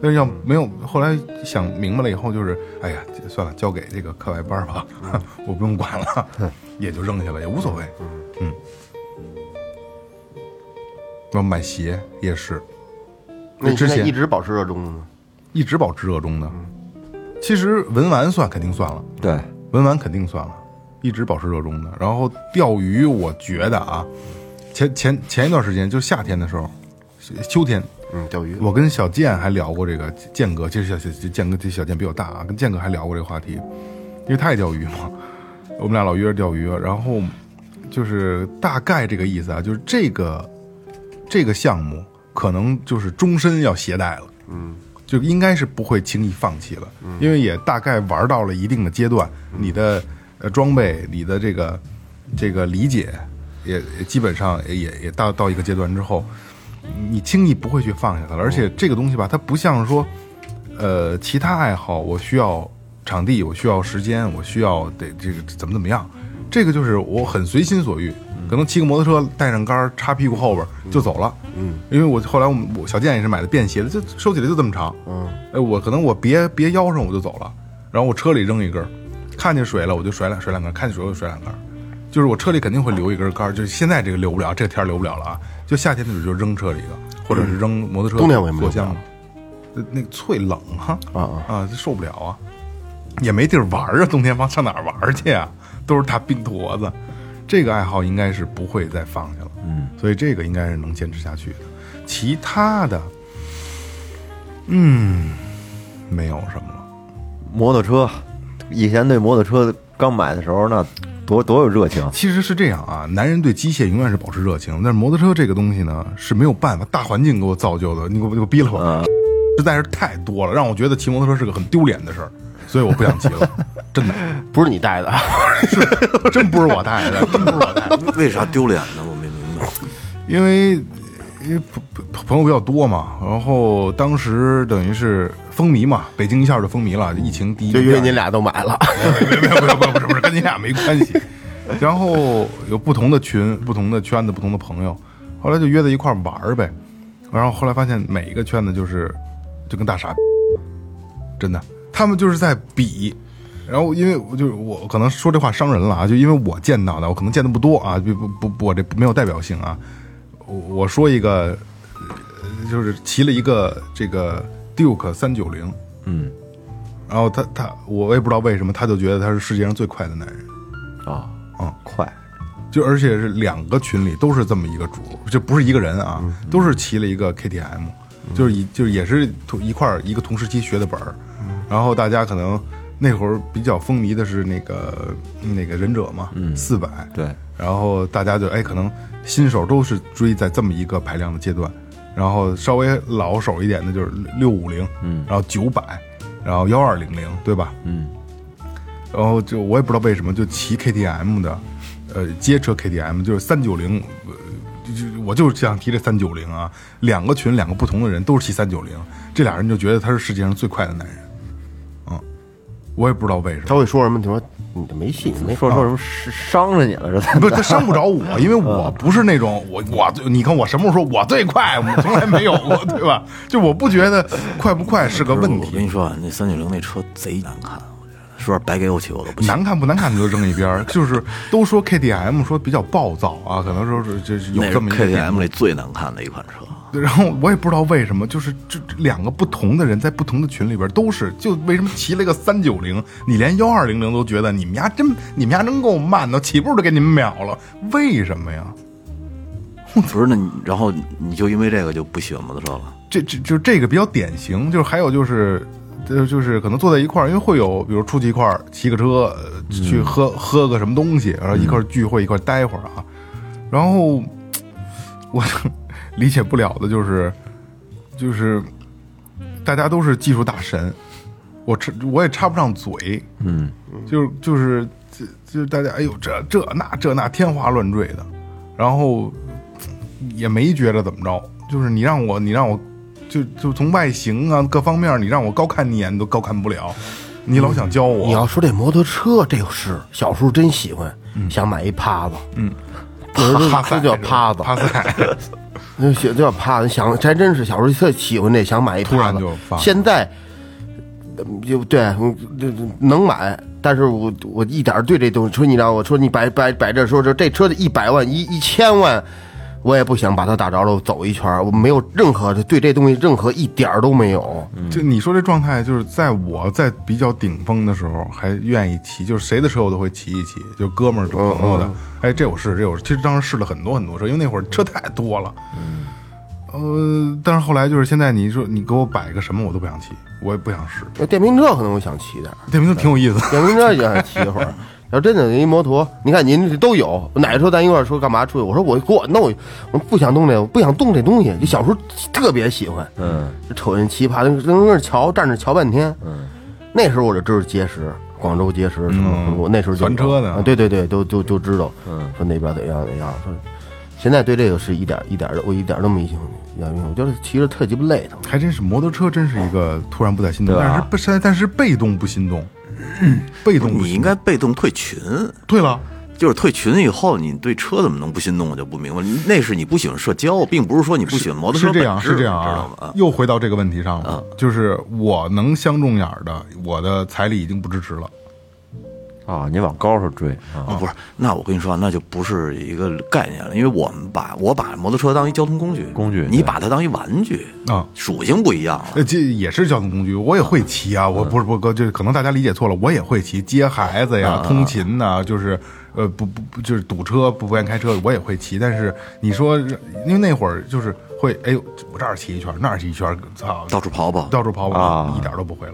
但是要没有，后来想明白了以后，就是哎呀，算了，交给这个课外班吧，我不用管了，也就扔下了，也无所谓。嗯，我买鞋也是，那之前一直保持热衷的吗？一直保持热衷的。其实文玩算肯定算了，对，文玩肯定算了，一直保持热衷的。然后钓鱼，我觉得啊，前前前一段时间就夏天的时候，秋天，嗯，钓鱼。我跟小健还聊过这个健哥，其实小小健哥这小健比我大啊，跟健哥还聊过这个话题，因为他也钓鱼嘛，我们俩老约着钓鱼，然后就是大概这个意思啊，就是这个这个项目可能就是终身要携带了，嗯，就应该是不会轻易放弃了，因为也大概玩到了一定的阶段，你的呃装备，你的这个这个理解也也基本上也也也到到一个阶段之后。你轻易不会去放下它了。而且这个东西吧，它不像说，呃，其他爱好，我需要场地，我需要时间，我需要得这个怎么怎么样。这个就是我很随心所欲，可能骑个摩托车带上杆儿插屁股后边儿就走了。嗯，因为我后来我们我小健也是买的便携的，就收起来就这么长。嗯，哎，我可能我别别腰上我就走了，然后我车里扔一根儿，看见水了我就甩两甩两根儿，看见水我就甩两根儿。就是我车里肯定会留一根杆儿，就是现在这个留不了，这个天儿留不了了啊。就夏天的时候就扔车里了，或者是扔摩托车冬天为什么座厢留不那那个脆冷哈啊啊受不了啊，也没地儿玩儿啊，冬天往上哪儿玩儿去啊？都是大冰坨子，这个爱好应该是不会再放下了，嗯，所以这个应该是能坚持下去的。其他的，嗯，没有什么了。摩托车，以前对摩托车刚买的时候，那多多有热情。其实是这样啊，男人对机械永远是保持热情，但是摩托车这个东西呢是没有办法，大环境给我造就的。你给我你给我逼了我，实在是太多了，让我觉得骑摩托车是个很丢脸的事儿，所以我不想骑了，真的，不是你带的，真不是我带的，真不是我带的，为啥丢脸呢？我没明白。因为因为朋朋朋友比较多嘛，然后当时等于是风靡嘛，北京一下就风靡了，疫情第一就因为你俩都买了。没有没有没有不是不是不是 跟你俩没关系。然后有不同的群、不同的圈子、不同的朋友，后来就约在一块儿玩儿呗。然后后来发现每一个圈子就是就跟大傻，真的，他们就是在比。然后因为我就是我可能说这话伤人了啊，就因为我见到的，我可能见的不多啊，不不不不，我这没有代表性啊。我我说一个，呃就是骑了一个这个 Duke 三九零，嗯。然后他他我也不知道为什么，他就觉得他是世界上最快的男人，啊嗯。快，就而且是两个群里都是这么一个主，就不是一个人啊，都是骑了一个 KTM，就是一就是也是同一块一个同时期学的本儿，然后大家可能那会儿比较风靡的是那个那个忍者嘛，四百，对，然后大家就哎，可能新手都是追在这么一个排量的阶段，然后稍微老手一点的就是六五零，嗯，然后九百，然后幺二零零，对吧？嗯，然后就我也不知道为什么就骑 KTM 的，呃，街车 KTM 就是三九零，呃就就我就是想提这三九零啊，两个群两个不同的人都是骑三九零，这俩人就觉得他是世界上最快的男人，嗯，我也不知道为什么他。会说什么？你说你这没戏，没说说什么伤伤着你了，这才不是他伤不着我，因为我不是那种我我你看我什么时候说我最快，我从来没有过，对吧？就我不觉得快不快是个问题我跟，你说啊，那三九零那车贼难看，我觉得说白给我骑我都不骑。难看不难看你就扔一边儿。就是都说 KTM 说比较暴躁啊，可能说是就是有这么一个 KTM 里最难看的一款车。对然后我也不知道为什么，就是这这两个不同的人在不同的群里边都是，就为什么骑了个三九零，你连幺二零零都觉得你们家真你们家真够慢的，起步都给你们秒了，为什么呀？不是，那你然后你就因为这个就不喜欢摩托车了？这这就这个比较典型，就是还有就是，就，就是可能坐在一块儿，因为会有，比如出去一块儿骑个车，呃去喝、喝个什么东西，然后一块儿聚会，一块儿待会儿啊。然后 我理解不了的就是，就是大家都是技术大神，我插我也插不上嘴，嗯，就是就是就就是大家哎呦这这那这那天花乱坠的，然后也没觉着怎么着，就是你让我你让我就就从外形啊各方面，你让我高看你一眼都高看不了，你老想教我，你要说这摩托车，这个是小时候真喜欢，想买一趴子，嗯，帕赛这叫趴子，那小叫趴子，想还真是小时候特喜欢这，想买一趴突然就发。现在呃就对，能买，但是我我一点儿对这东西，说你知道我说你摆摆摆这说这这车的一百万一一千万，我也不想把它打着了走一圈儿，我没有任何的对这东西任何一点儿都没有。就你说这状态，就是在我在比较顶峰的时候，还愿意骑，就是谁的车我都会骑一骑，就哥们儿、就朋友的。哎，这我试，这我试。其实当时试了很多很多车，因为那会儿车太多了。呃，但是后来就是现在，你说你给我摆个什么，我都不想骑，我也不想试。那电瓶车可能我想骑点儿，电瓶车挺有意思，电瓶车也想骑一会儿。要真的一摩托，你看您这都有，哪个车咱一块儿说干嘛出去？我说我给我弄，我不想动这，我不想动这东西。就小时候特别喜欢，嗯，就瞅人骑爬，那那那桥站着瞧半天。嗯，那时候我就知道结石，广州结实，嗯我那时候就传车的啊对对对，都都都知道。嗯，说那边怎样怎样，说现在对这个是一点一点的，我一点都没兴趣。我觉得骑着特鸡巴累腾。还真是摩托车，真是一个突然不再心动，但是不是但是被动不心动，被动你应该被动退群，退了。就是退群以后，你对车怎么能不心动？我就不明白。那是你不喜欢社交，并不是说你不喜欢摩托车是这样，是这样知道啊吗？。又回到这个问题上了，就是我能相中眼儿的，我的彩礼已经不支持了。啊，你往高处追啊，啊，不是，那我跟你说，那就不是一个概念了，因为我们把我把摩托车当一交通工具，工具你把它当一玩具啊属性不一样了。呃，这也是交通工具，我也会骑啊。我不是不哥，就是可能大家理解错了，我也会骑，接孩子呀，通勤呐，就是呃，不不不，就是堵车不不愿意开车，我也会骑。但是你说，因为那会儿就是会，哎呦，我这儿骑一圈，那儿骑一圈，操，到处跑跑，到处跑跑，啊一点都不会了。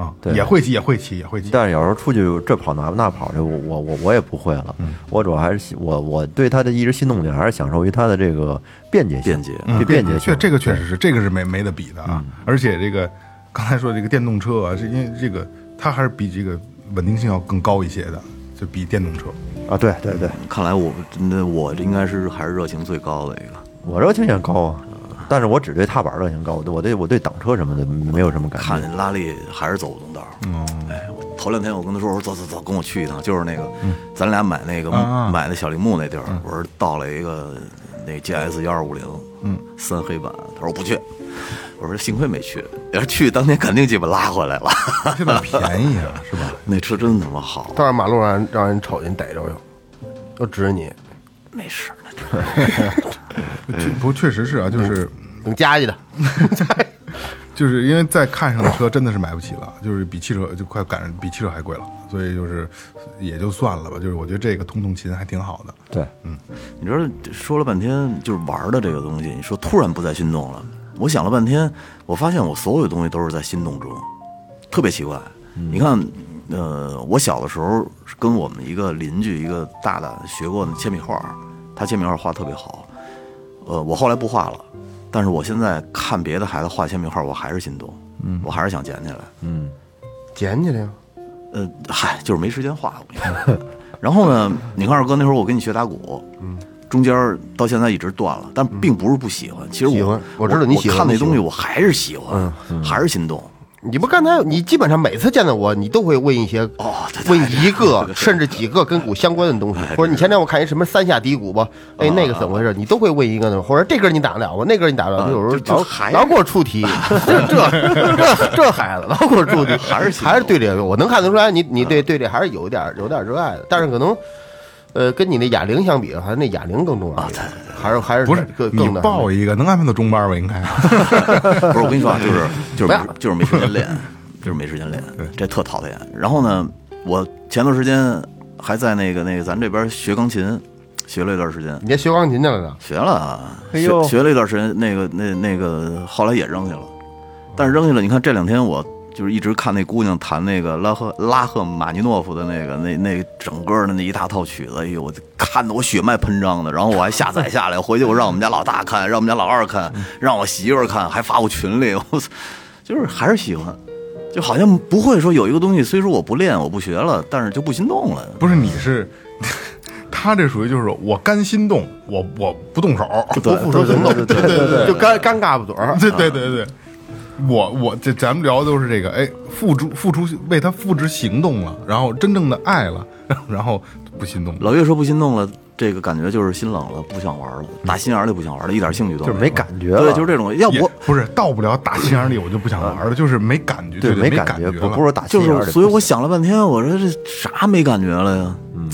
啊，对也会骑，也会骑，也会骑。但是有时候出去这跑那那跑的，我我我我也不会了。我主要还是我我对它的一直心动点，还是享受于它的这个便捷性，便捷嗯便捷性。确这个确实是，这个是没没得比的啊。而且这个刚才说这个电动车啊，是因为这个它还是比这个稳定性要更高一些的，就比电动车。啊，对对对，看来我那我应该是还是热情最高的一个。我热情也高啊，但是我只对踏板热情高，我对我对挡车什么的没有什么感觉。看见拉力还是走不动道儿。嗯，哎，头两天我跟他说，我说走走走，跟我去一趟，就是那个，咱俩买那个、买那小铃木那地儿，我说到了一个那 GS 幺二五零，嗯，三黑板，他说我不去，我说幸亏没去，要是去当天肯定鸡巴拉回来了，现在便宜啊，是吧？那车真他妈好，到马路上让人瞅见逮着哟，都指着你，没事，不确实是啊，就是等加去的。就是因为在看上的车真的是买不起了，就是比汽车就快赶上比汽车还贵了，所以就是也就算了吧。就是我觉得这个通通勤还挺好的。对，嗯你说说了半天就是玩的这个东西，你说突然不再心动了，我想了半天，我发现我所有东西都是在心动中，特别奇怪。你看，呃，我小的时候跟我们一个邻居一个大大学过那铅笔画，他铅笔画画特别好，呃，我后来不画了，但是我现在看别的孩子画铅笔画，我还是心动，嗯，我还是想捡起来，嗯捡起来呀！呃，嗨，就是没时间画。然后呢，你看二哥那会儿我跟你学打鼓，嗯，中间到现在一直断了，但并不是不喜欢。其实我喜欢我知道你喜欢看那东西我还是喜欢，还是心动。你不刚才你基本上每次见到我，你都会问一些哦问一个甚至几个跟鼓相关的东西，或者你前天我看一什么三下低鼓吧，哎那个怎么回事？你都会问一个呢，或者这根你打得了吗？那根你打得了有时候老老给我出题，这这这这孩子老给我出题，还是还是对这个，我能看得出来你你对对这还是有一点有点热爱的，但是可能。呃，跟你那哑铃相比，还是那哑铃更重要一点，还是还是不是你更更那报一个能安排到中班吧？应该。不是我跟你说啊，就是就是没就是没时间练，就是没时间练，这特讨厌。然后呢，我前段时间还在那个那个咱这边学钢琴，学了一段时间，你还学钢琴去了呢？学了学了一段时间，那个那那个后来也扔下了，但是扔下了，你看这两天我就是一直看那姑娘弹那个拉赫拉赫马尼诺夫的那个那那整个的那一大套曲子，哎呦，我看得我血脉喷张的，然后我还下载下来，回去我让我们家老大看，让我们家老二看，让我媳妇儿看，还发我群里，我操，就是还是喜欢。就好像不会说有一个东西，虽说我不练，我不学了，但是就不心动了。不是你是，他这属于就是我干心动，我我不动手，不付出行动，对对对，就尴尴尬不嘴儿。对对对对，我我这咱们聊的都是这个，哎，付出付出为他付之行动了，然后真正的爱了，然后不心动了。老岳说不心动了，这个感觉就是心冷了，不想玩了，打心眼里不想玩了，一点兴趣都就是没感觉了对，就是这种。要不不是到不了打心眼里，我就不想玩了，就是没感觉，对，没感觉，不不是打就是，心眼儿里所以我想了半天，我说这啥没感觉了呀？嗯，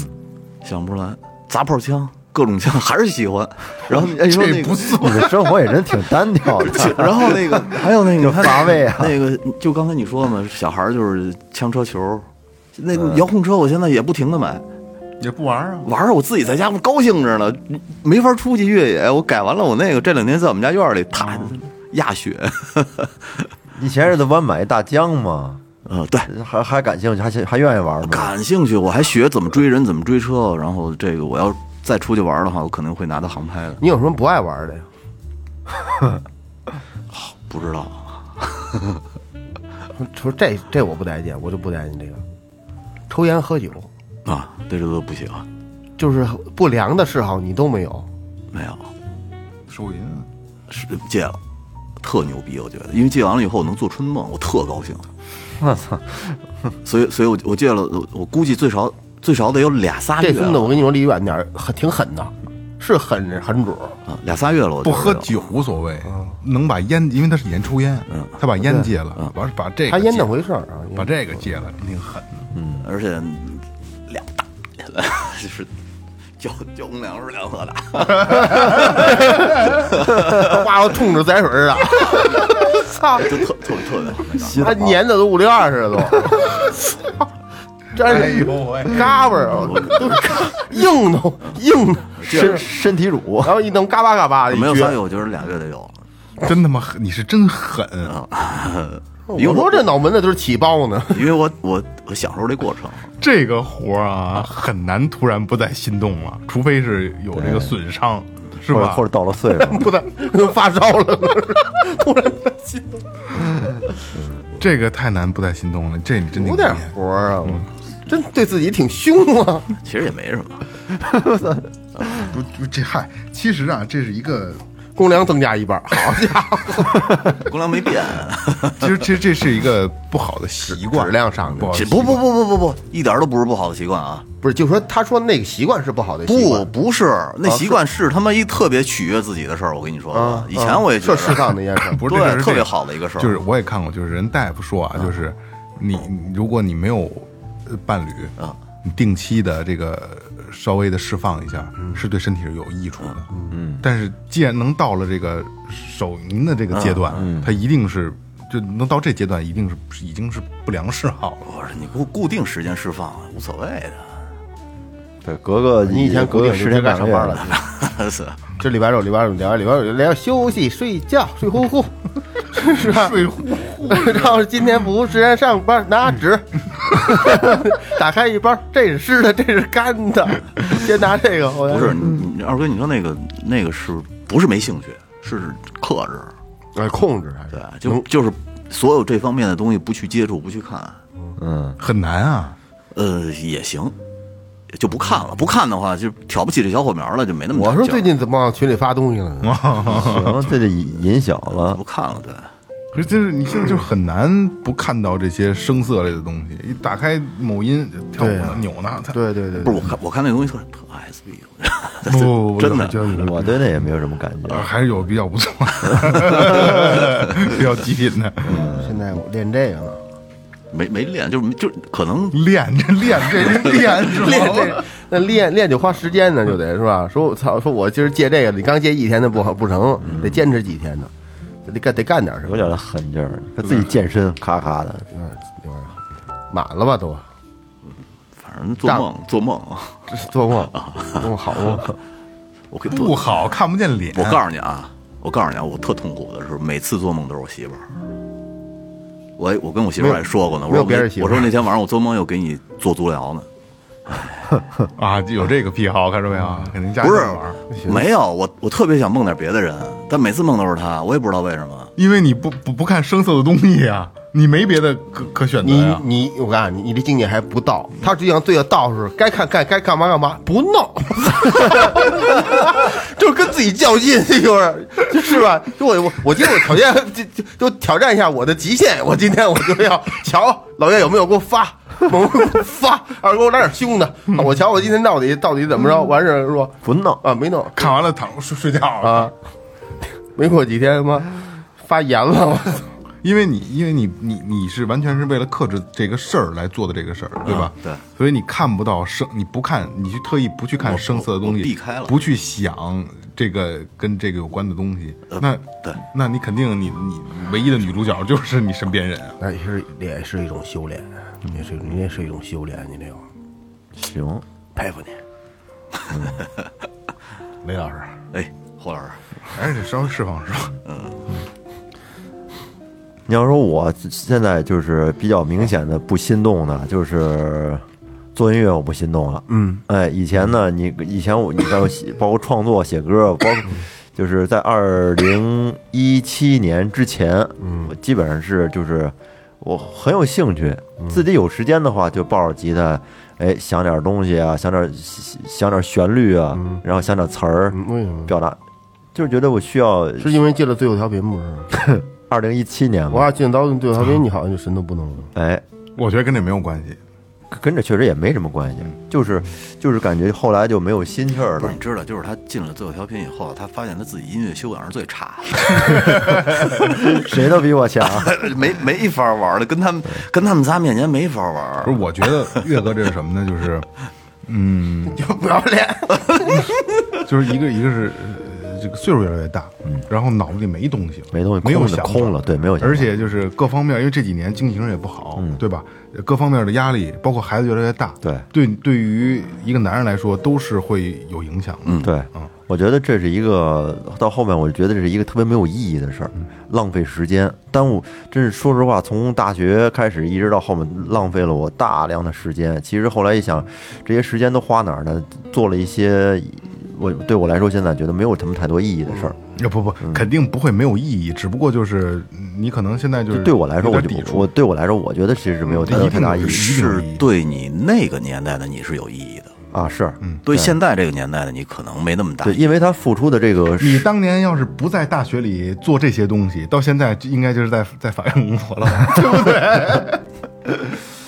想不出来。砸炮枪，各种枪还是喜欢。然后哎你说那个这不算。你的生活也真挺单调的。然后那个 还有那个就乏味啊那个就刚才你说嘛，小孩儿就是枪车球，那遥控车我现在也不停的买。也不玩啊，玩儿，我自己在家不高兴着呢，没法出去越野。我改完了，我那个这两天在我们家院里，踏压雪。你前日子不还买一大疆吗？嗯，对，还还感兴趣，还还愿意玩吗？感兴趣，我还学怎么追人，怎么追车。然后这个我要再出去玩的话，我可能会拿到航拍的。你有什么不爱玩的呀？不知道，说这这我不待见，我就不待见这个，抽烟喝酒，啊，对这都不喜欢，就是不良的嗜好你都没有。没有，手淫啊，是戒了，特牛逼，我觉得，因为戒完了以后我能做春梦，我特高兴。我操！所以，所以我我戒了，我我估计最少最少得有俩仨月这孙子，我跟你说离远点儿，很挺狠的，是狠狠主儿。啊，俩仨月了，我不得喝酒无所谓，能把烟，因为他是以前抽烟，他把烟戒了，完把这个他烟戒那回事儿啊，把这个戒了，挺狠的。嗯而且两大，就是酒酒公粮食两喝的，哇，我冲着宰水似的，操！就特特特别好那个。他粘的都五六二似的都，真哎是呦喂，嘎巴儿啊，都硬的硬的，身身体乳，然后一弄嘎巴嘎巴的，没有三月，我觉得俩月得有。真他妈狠！你是真狠啊！我说这脑门子都是起包呢。因为我我我享受这过程。这个活儿啊，很难突然不再心动了，除非是有这个损伤，是吧？或者到了岁数，不的，都发烧了，突然心动这个太难不再心动了，这你真挺有点活儿啊，真对自己挺凶啊。其实也没什么，不不，这嗨，其实啊，这是一个，公粮增加一半，好家伙，公粮没变。其实其实这是一个不好的习惯，质量上的不不不不不不，一点都不是不好的习惯啊！不是，就说他说那个习惯是不好的习不惯，不不是，那习惯是。他妈一特别取悦自己的事儿。我跟你说。啊，以前我也觉得。这适当的一件 事儿。不是对特别好的一个事儿。就是我也看过，就是人大夫说啊，就是你你如果你没有呃伴侣啊，你定期的这个稍微的释放一下，是对身体是有益处的。嗯，但是既然能到了这个手淫的这个阶段，它一定是就能到这阶段，一定是已经是不良嗜好了。我说你固固定时间释放无所谓的。对，隔个你以前隔个十固定时间天半个月该上班了，是。这礼拜六、礼拜六聊，礼拜六聊休息、睡觉、睡呼呼，是吧？水乎乎。然后今天不时间上班，拿纸，打开一包，这是湿的，这是干的，先拿这个。不是二哥？你说那个那个是不是没兴趣？是克制，哎，控制还是对，就就是所有这方面的东西不去接触，不去看，嗯，很难啊，呃，也行，就不看了。不看的话，就挑不起这小火苗了，就没那么。我说最近怎么往群里发东西了呢？行，这就引引小了不。看了，对。可是就是你现在就很难不看到这些声色类的东西。一打开某音跳舞呢啊扭呢，它对对对，不是我看我看那东西特特 SB，不不不 真的我对那也没有什么感觉呃，还是有比较不错，比较极品的。现在我练这个呢，没没练，就是就可能 练这练这 练是 练？这那练练就花时间呢，就得是吧？说我操，说我今儿戒这个，你刚借一天的不好不成，得坚持几天呢，得干得干点什么。有点狠劲儿，他自己健身，咔咔的。嗯，有点满了吧都，反正做梦做梦，这是做梦，做梦好梦。我给不好看不见脸。我告诉你啊，我告诉你啊，我特痛苦的是每次做梦都是我媳妇儿。我我跟我媳妇儿还说过呢，我说别人媳妇我说那天晚上我做梦又给你做足疗呢，啊，有这个癖好，看着没有？肯定家不是玩，没有我我特别想梦点别的人，但每次梦都是他，我也不知道为什么。因为你不不不看声色的东西呀，你没别的可可选择你呀。你，我告诉你，你这境界还不到。他实际上对要到是该看看，该干嘛干嘛，不闹，就是跟自己较劲，就是是吧？就我我我今天我挑战就就就挑战一下我的极限，我今天我就要瞧老岳有没有给我发，猛发，二给我来点凶的，我瞧我今天到底到底怎么着？完事儿说不闹，啊没弄看完了躺睡睡觉了，啊，没过几天他妈发炎了，我操！因为你因为你你你是完全是为了克制这个事儿来做的这个事儿，对吧？对，所以你看不到声，你不看，你去特意不去看声色的东西，避开了不去想这个跟这个有关的东西，那对，那你肯定你你唯一的女主角就是你身边人啊。那也是也是一种修炼，也是你也是一种修炼，你这个行，佩服你，雷老师。哎，霍老师，还是得稍微释放释放。你要说我现在就是比较明显的不心动的，就是做音乐我不心动了。嗯，哎，以前呢，你以前我你包括写包括创作写歌，包括就是在二零一七年之前，嗯，我基本上是就是我很有兴趣，自己有时间的话就抱着吉他，哎，想点东西啊，想点想点旋律啊，然后想点词儿嗯为什么？表达，就是觉得我需要是因为进了最后调频不是？二零一七年嘛，我要进到最后调频，你好像就什么都不能了。哎，我觉得跟这没有关系。跟这确实也没什么关系，就是就是感觉后来就没有心气儿了是你。知道，就是他进了最后调频以后，他发现他自己音乐修养是最差的，谁都比我强。没没法玩了，跟他们跟他们仨面前没法玩不。是，我觉得岳哥这是什么呢？就是，嗯，就不要脸，就是一个一个是，呃这个岁数越来越大，嗯然后脑子里没东西了，没东西没有空了想法空了对没有想而且就是各方面，因为这几年经济形势也不好，对吧？各方面的压力，包括孩子越来越大，对对，对于一个男人来说都是会有影响的。嗯，对，嗯我觉得这是一个到后面，我觉得这是一个特别没有意义的事儿，浪费时间，耽误。真是说实话，从大学开始一直到后面，浪费了我大量的时间。其实后来一想，这些时间都花哪儿呢？做了一些我对我来说现在觉得没有什么太多意义的事儿。啊不不，肯定不会没有意义，只不过就是你可能现在就是对我来说，我就我对我来说，我觉得其实没有太大意义是对你那个年代的你是有意义的，啊。是，对现在这个年代的你可能没那么大对，因为他付出的这个你当年要是不在大学里做这些东西，到现在就应该就是在在法院工作了，对不对？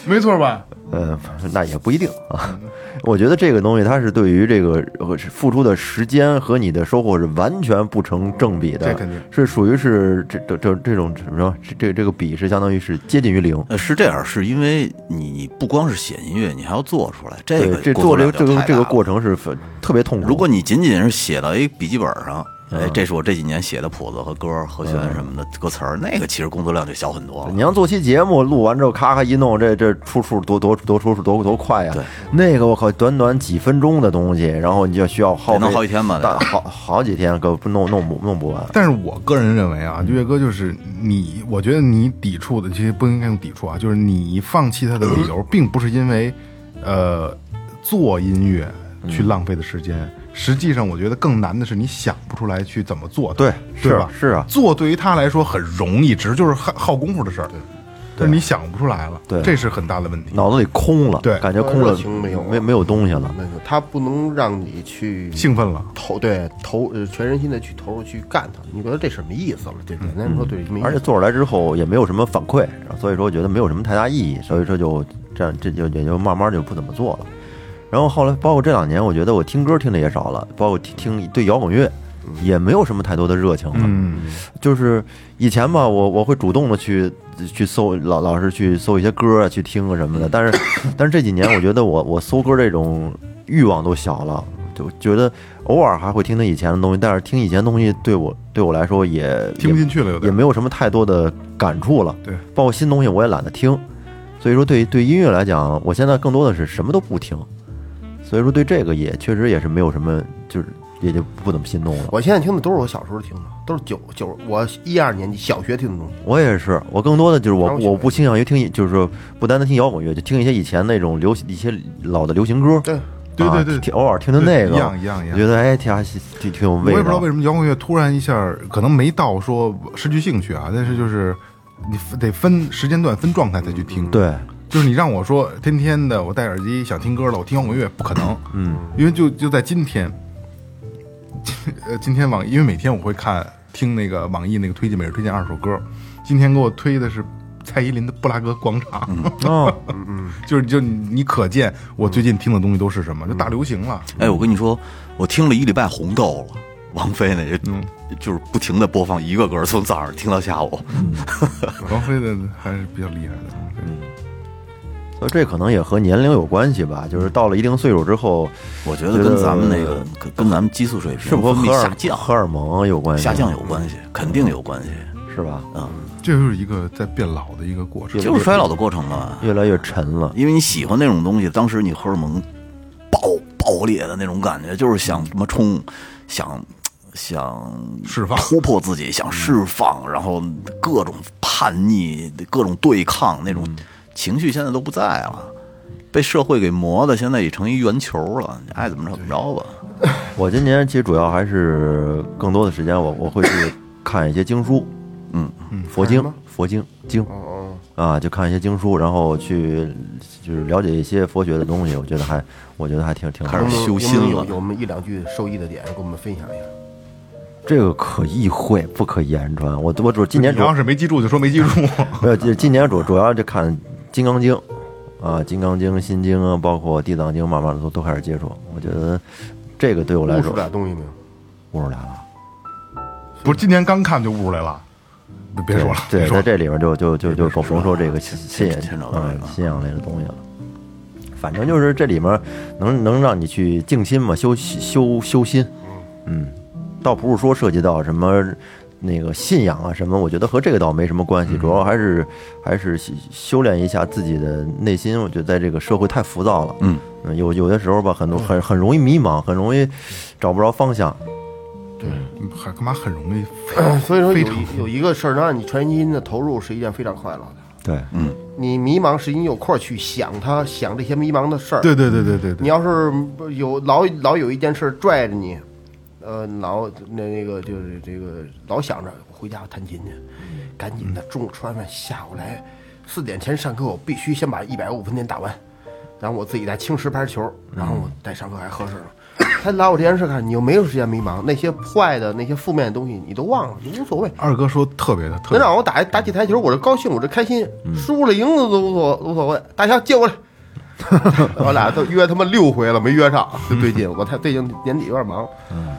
没错吧？呃，那也不一定啊。我觉得这个东西它是对于这个呃付出的时间和你的收获是完全不成正比的，这肯定是属于是这这这这种什么说这这这个比是相当于是接近于零。呃，是这样，是因为你你不光是写音乐，你还要做出来，这个，这做这个这个这个过程是很特别痛苦。如果你仅仅是写到一笔记本上，嗯哎，这是我这几年写的谱子和歌、和弦什么的歌词儿，那个其实工作量就小很多了。你要做期节目，录完之后咔咔一弄，这这出数多多多出数多多快呀！对，那个我靠，短短几分钟的东西，然后你就需要耗好几天吧好好几天，可不弄弄不弄不完。但是我个人认为啊，岳哥就是你，我觉得你抵触的，其实不应该用抵触啊，就是你放弃他的理由，并不是因为，呃，做音乐去浪费的时间。实际上，我觉得更难的是你想不出来去怎么做它，对是对吧？是啊做对于他来说很容易，只是就是耗耗功夫的事儿。但是你想不出来了，对这是很大的问题。脑子里空了，对感觉空了热，情没有没没有东西了。那个他不能让你去兴奋了，投对投呃全身心的去投入去干它，你觉得这什么意思了？对简单说对，没而且做出来之后也没有什么反馈，所以说我觉得没有什么太大意义，所以说就这样，这就也就慢慢就不怎么做了。然后后来，包括这两年，我觉得我听歌听的也少了，包括听听对摇滚乐也没有什么太多的热情了。嗯，就是以前吧，我我会主动的去去搜，老老是去搜一些歌啊，去听啊什么的。但是，但是这几年，我觉得我我搜歌这种欲望都小了，就觉得偶尔还会听听以前的东西，但是听以前的东西对我对我来说也听不进去了，有也。没有什么太多的感触了。对，包括新东西我也懒得听，所以说对对音乐来讲，我现在更多的是什么都不听，所以说对这个也确实也是没有什么，就是也就不怎么心动了。我现在听的都是我小时候听的，都是九九我一二年级小学听的东西。我也是，我更多的就是我我不倾向于听，就是说不单单听摇滚乐，就听一些以前那种流行一些老的流行歌。对，啊对对偶尔听听那个，一样一样一样我觉得哎挺挺挺有味道。我也不知道为什么摇滚乐突然一下，可能没到说失去兴趣啊，但是就是你得分时间段、分状态再去听。，对，就是你让我说天天的我戴耳机想听歌了，我听摇滚乐不可能。嗯，因为就就在今天，呃，今天网因为每天我会看听那个网易那个推荐，每日推荐二首歌，今天给我推的是蔡依林的《布拉格广场》。哦，就是就你你可见我最近听的东西都是什么，就大流行了。哎，我跟你说，我听了一礼拜红豆了。王菲那个，就是不停的播放一个歌，从早上听到下午。王菲的还是比较厉害的。所以这可能也和年龄有关系吧，就是到了一定岁数之后，我觉得跟咱们那个跟跟咱们激素水平是不是下降荷尔蒙有关系？下降有关系，肯定有关系。是吧？嗯，这就是一个在变老的一个过程。就是衰老的过程嘛。越来越沉了。因为你喜欢那种东西，当时你荷尔蒙爆爆裂的那种感觉，就是想什么冲，想想释放突破自己，想释放，然后各种叛逆、各种对抗那种情绪，现在都不在了，被社会给磨的，现在已成一圆球了，你爱怎么着怎么着吧。我今年其实主要还是更多的时间我，我会去看一些经书，嗯嗯，佛经佛经经哦啊，就看一些经书，然后去就是了解一些佛学的东西，我觉得还我觉得还挺挺好开始。修心了有有我们一两句受益的点，跟我们分享一下。这个可意会不可言传。我我主今年主要是没记住就说没记住。没有，就今年主主要就看《金刚经》啊，《金刚经》《心经》啊，包括《地藏经》，慢慢的都都开始接触。我觉得这个对我来说悟出，俩东西没有？悟出来了。不是今年刚看就悟出来了，别别说了，对。在这里边就就就就甭甭说这个信信牵牵扯到这嗯信仰类的东西了。反正就是这里面能能让你去静心嘛，修修修心，嗯，倒不是说涉及到什么那个信仰啊什么，我觉得和这个倒没什么关系，主要还是还是修修炼一下自己的内心。我觉得在这个社会太浮躁了，嗯嗯，有有的时候吧，很多很很容易迷茫，很容易找不着方向。对还干嘛很容易？所以说有一有一个事儿能让你全心的投入，是一件非常快乐的。对，嗯你迷茫时，你有空去想他，想这些迷茫的事儿。对对对对对对，你要是有老老有一件事拽着你，呃，老那那个就是这个老想着回家弹琴去，赶紧的，中午吃完饭，下午来四点前上课，我必须先把一百五分天打完，然后我自己再清十盘球，然后我再上课还合适了。他拿我这件事看，你又没有时间迷茫，那些坏的、那些负面的东西你都忘了，你无所谓。二哥说特别的特别能让我打打几台球，我这高兴，我这开心，输了赢了都无所无所谓。大乔借过来，我俩都约他妈六回了，没约上。就最近我太最近年底有点忙，嗯，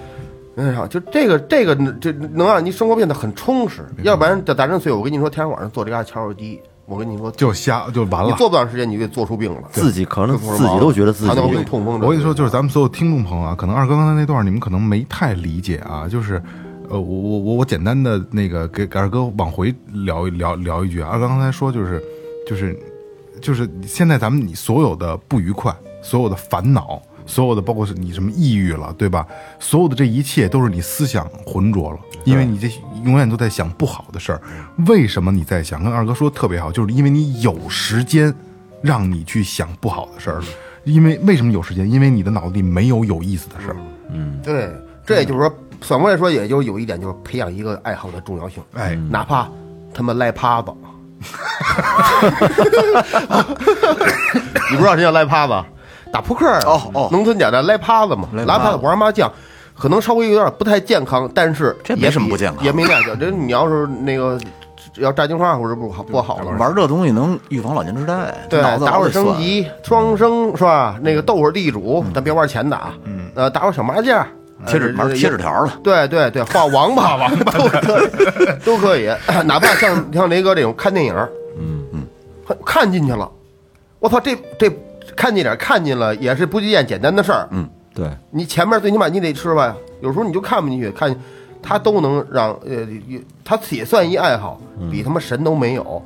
上就这个这个这能让你生活变得很充实，要不然在咱这岁，我跟你说，天天晚上坐这嘎敲手机，我跟你说，就瞎就完了你了。坐不长时间，你就得做出病了。自己可能自己都觉得自己糖尿病、痛风。我跟你说，就是咱们所有听众朋友啊，可能二哥刚才那段你们可能没太理解啊，就是，呃，我我我我简单的那个给给二哥往回聊一聊聊一句啊，二哥刚才说就是就是就是现在咱们你所有的不愉快，所有的烦恼，所有的包括是你什么抑郁了，对吧？所有的这一切都是你思想浑浊了，因为你这永远都在想不好的事儿。为什么你在想？跟二哥说的特别好，就是因为你有时间让你去想不好的事儿了。因为为什么有时间？因为你的脑子里没有有意思的事儿。嗯对，这也就是说，反过来说，也就有一点，就是培养一个爱好的重要性。哎，哪怕他妈赖趴子，你不知道谁叫赖趴子？打扑克儿哦哦。农村讲的赖趴子嘛，赖趴子。玩麻将，可能稍微有点不太健康，但是这没什么不健康。也没那个。这你要是那个要炸金花或者不好不好了，玩这东西能预防老年痴呆，对，打会儿。升级，双生是吧？那个斗会儿地主，咱别玩钱的啊，嗯，呃，打会儿小麻将，贴纸贴纸条了，对对对，画王八王八 都可以，都可以，哪怕像像雷哥这种看电影，嗯嗯，看进去了，我操，这这看进点看见了也是不是一件简单的事儿，嗯，对，你前面最起码你得吃吧，有时候你就看不进去，看他都能让呃，他也算一爱好，比他妈神都没有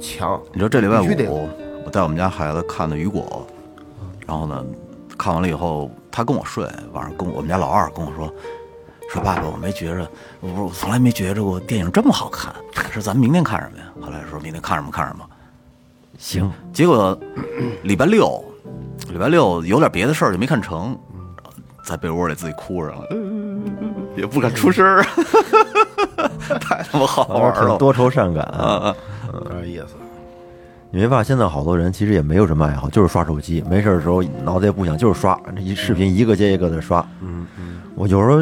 强。你知道这礼拜五，我带我们家孩子看的《雨果》，然后呢，看完了以后，他跟我睡，晚上跟我们家老二跟我说，说爸爸，我没觉着，我说我从来没觉着过电影这么好看，说咱们明天看什么呀？后来说明天看什么看什么。行，结果礼拜六，礼拜六有点别的事儿就没看成，在被窝里自己哭上了，也不敢出声儿，太他妈好玩了。多愁善感啊。有点意思。你没发现现在好多人其实也没有什么爱好，就是刷手机，没事的时候脑子也不想，就是刷这一视频一个接一个的刷。嗯嗯，我有时候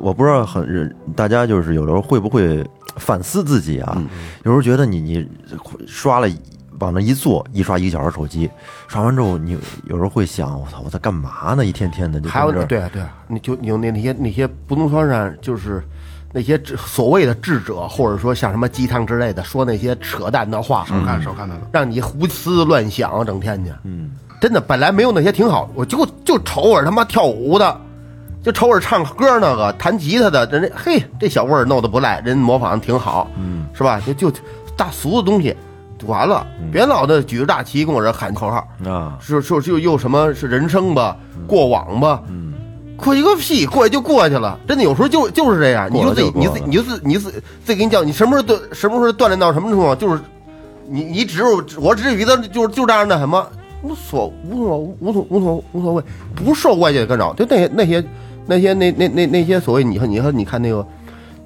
我不知道很人大家就是有时候会不会反思自己啊？有时候觉得你你刷了。往那一坐，一刷一个小时手机，刷完之后，你有时候会想，我操，我在干嘛呢？一天天的就还有对啊对啊，你就有那那些那些不能说上就是那些所谓的智者，或者说像什么鸡汤之类的，说那些扯淡的话，少看少看。让你胡思乱想，整天去。嗯，真的，本来没有那些挺好，我就就瞅会儿他妈跳舞的，就瞅会儿唱歌那个弹吉他的，人家嘿，这小味儿弄得不赖，人模仿的挺好，嗯，是吧？就就大俗的东西。就完了，别老的举着大旗跟我这喊口号，啊，是是就又什么是人生吧，过往吧，嗯，过去个屁，过去就过去了。真的有时候就就是这样，你就自己，你自己，你就自你自自己给你讲，你什么时候锻什么时候锻炼到什么程度，就是你你只有我只觉得就是就这样那什么无所无所无所无所无所谓，不受外界的干扰。就那些那些那些那那那那些所谓你和你和你看那个。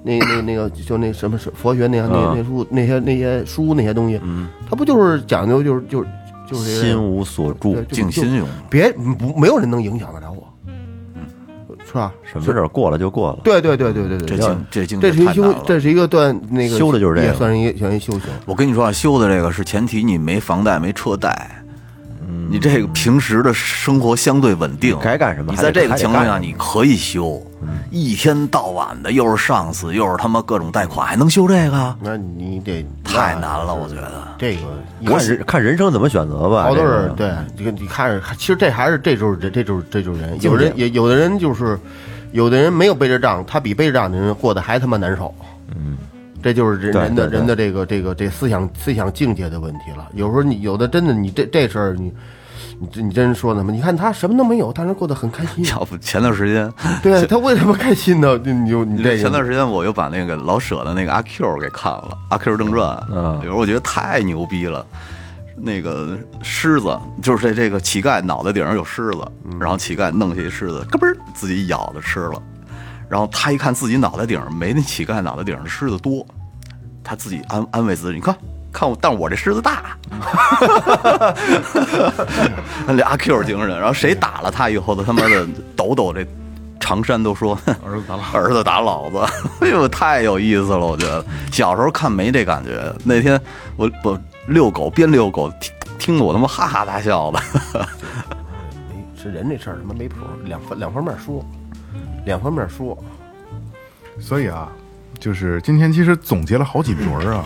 那那那个就那什么是佛学那样那那书那些那些书那些东西，嗯，它不就是讲究就是就是就是心无所住，对静心用，别不没有人能影响得了我，嗯，是吧？什么事儿过了就过了。对对对对对对，这境这境这是一修。这是一个段那个修的就是这个也算是一个算是一修行。我跟你说啊，修的这个是前提你没房贷没车贷，你这个平时的生活相对稳定，该干什么你在这个情况下你可以休，一天到晚的又是上司又是他妈各种贷款，还能修这个？那你得太难了，我觉得。这个看人看人生怎么选择吧。好多人对，这个你看着，其实这还是这就是这这就是这就是人，有人也有的人就是有的人没有背着账，他比背着账的人过得还他妈难受。嗯，这就是人人的人的这个这个这思想思想境界的问题了。有时候你有的真的你这这事儿你。你这你真说呢吗？你看他什么都没有，但是过得很开心。要不前段时间，对啊他为什么开心呢？就你就你这个 前段时间我又把那个老舍的那个阿 Q 给看了，《阿 Q 正传》，嗯有时候我觉得太牛逼了。那个狮子，就是这这个乞丐脑袋顶上有狮子，然后乞丐弄下一狮子，咯嘣自己咬着吃了。然后他一看自己脑袋顶上没那乞丐脑袋顶上的狮子多，他自己安安慰自己，你看看我，但是我这狮子大。那阿 Q 精神，然后谁打了他以后，他妈的抖抖这长衫都说儿子打老 儿子打老子，哎呦，太有意思了！我觉得小时候看没这感觉，那天我我遛狗边遛狗听听得我他妈哈哈大笑的。没是人这事儿他妈没谱，两方两方面说，两方面说。所以啊，就是今天其实总结了好几轮啊。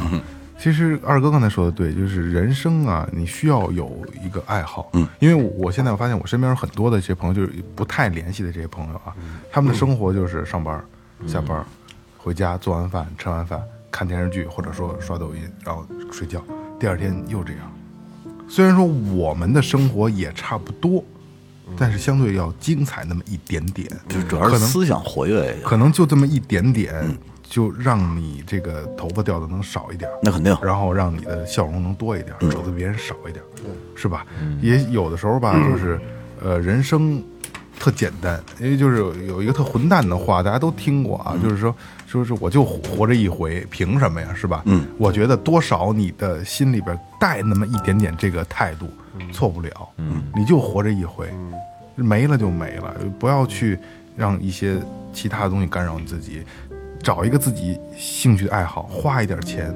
其实二哥刚才说的对，就是人生啊，你需要有一个爱好。嗯，因为我我现在我发现我身边有很多的这些朋友，就是不太联系的这些朋友啊，他们的生活就是上班、下班、回家做完饭、吃完饭看电视剧，或者说刷抖音，然后睡觉，第二天又这样。虽然说我们的生活也差不多，但是相对要精彩那么一点点，就主要可能是思想活跃。一点，可能就这么一点点，就让你这个头发掉的能少一点，那肯定。然后让你的笑容能多一点，惹得别人少一点，是吧？也有的时候吧，就是呃，人生特简单，因为就是有有一个特混蛋的话，大家都听过啊，就是说，说是我就活这一回，凭什么呀？是吧？嗯，我觉得多少你的心里边带那么一点点这个态度，错不了。嗯，你就活这一回，没了就没了，不要去让一些其他的东西干扰你自己，找一个自己兴趣的爱好，花一点钱，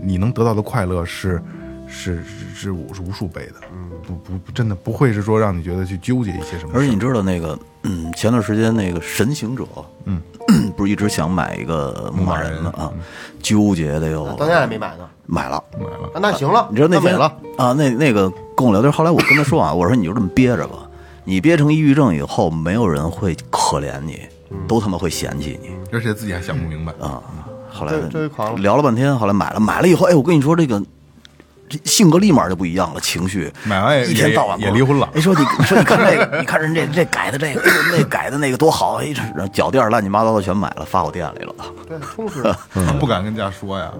你能得到的快乐是是是是无是无数倍的。嗯，不不不，真的不会是说让你觉得去纠结一些什么。而且你知道那个，嗯，前段时间那个神行者，嗯，不是一直想买一个牧马人吗？啊，纠结的哟，到现在还没买呢。买了。买了，啊那行了，你知道那天了，啊，那那个跟我聊天，后来我跟他说啊，我说你就这么憋着吧，你憋成抑郁症以后，没有人会可怜你，都他妈会嫌弃你而且自己还想不明白啊。后来聊了半天，后来买了，买了以后，哎，我跟你说这个。这性格立马就不一样了，情绪。买完也一天到晚也也离婚了。你，说你说你看这个，你看人这这改的这个，那改的那个多好，哎，这脚垫乱七八糟的全买了，发我店里了，对，充实了。不敢跟家说呀，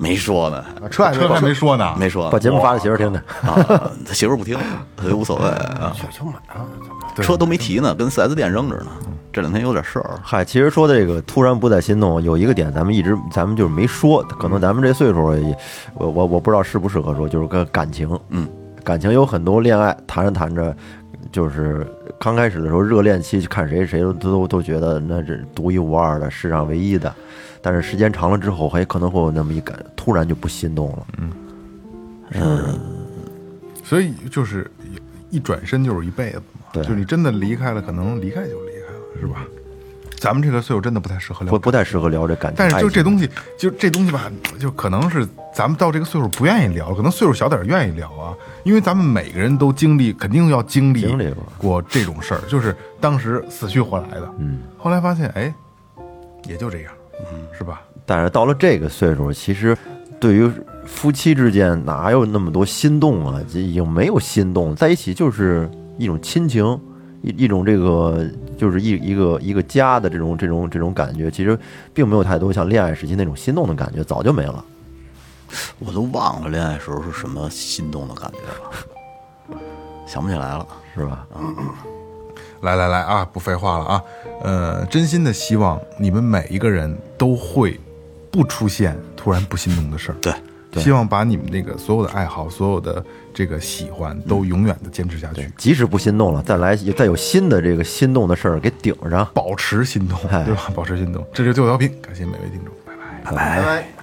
没说呢，啊车还没车还没说呢，没说，把节目发给媳妇儿听听。啊，他媳妇儿不听，所以无所谓。啊。就就买啊，车都没提呢，跟四 S 店扔着呢。这两天有点事儿，嗨，其实说这个突然不再心动，有一个点咱们一直咱们就是没说，可能咱们这岁数也，我我我不知道适不适合说，就是跟感情，嗯，感情有很多恋爱谈着谈着，就是刚开始的时候热恋期，看谁谁都都都觉得那是独一无二的，世上唯一的，但是时间长了之后，还可能会有那么一感，突然就不心动了嗯，所以就是一转身就是一辈子嘛。对就你真的离开了，可能离开就离开了，是吧？咱们这个岁数真的不太适合聊不不太适合聊这感情。但是就这东西，就这东西吧，就可能是咱们到这个岁数不愿意聊，可能岁数小点愿意聊啊，因为咱们每个人都经历，肯定要经历过过这种事儿，就是当时死去活来的，嗯，后来发现，哎，也就这样，嗯，是吧？但是到了这个岁数，其实对于夫妻之间哪有那么多心动啊？这已经没有心动，在一起就是一种亲情，一一种这个就是一一个一个家的这种这种这种感觉，其实并没有太多像恋爱时期那种心动的感觉，早就没了。我都忘了恋爱时候是什么心动的感觉了，想不起来了。是吧？来来来啊，不废话了啊，呃，真心的希望你们每一个人都会不出现突然不心动的事儿。对，希望把你们那个所有的爱好、所有的这个喜欢，都永远的坚持下去，即使不心动了，再来再有新的这个心动的事儿给顶上。保持心动，哎对吧？保持心动。这就是最后调频，感谢每位听众，拜拜。拜拜。拜拜。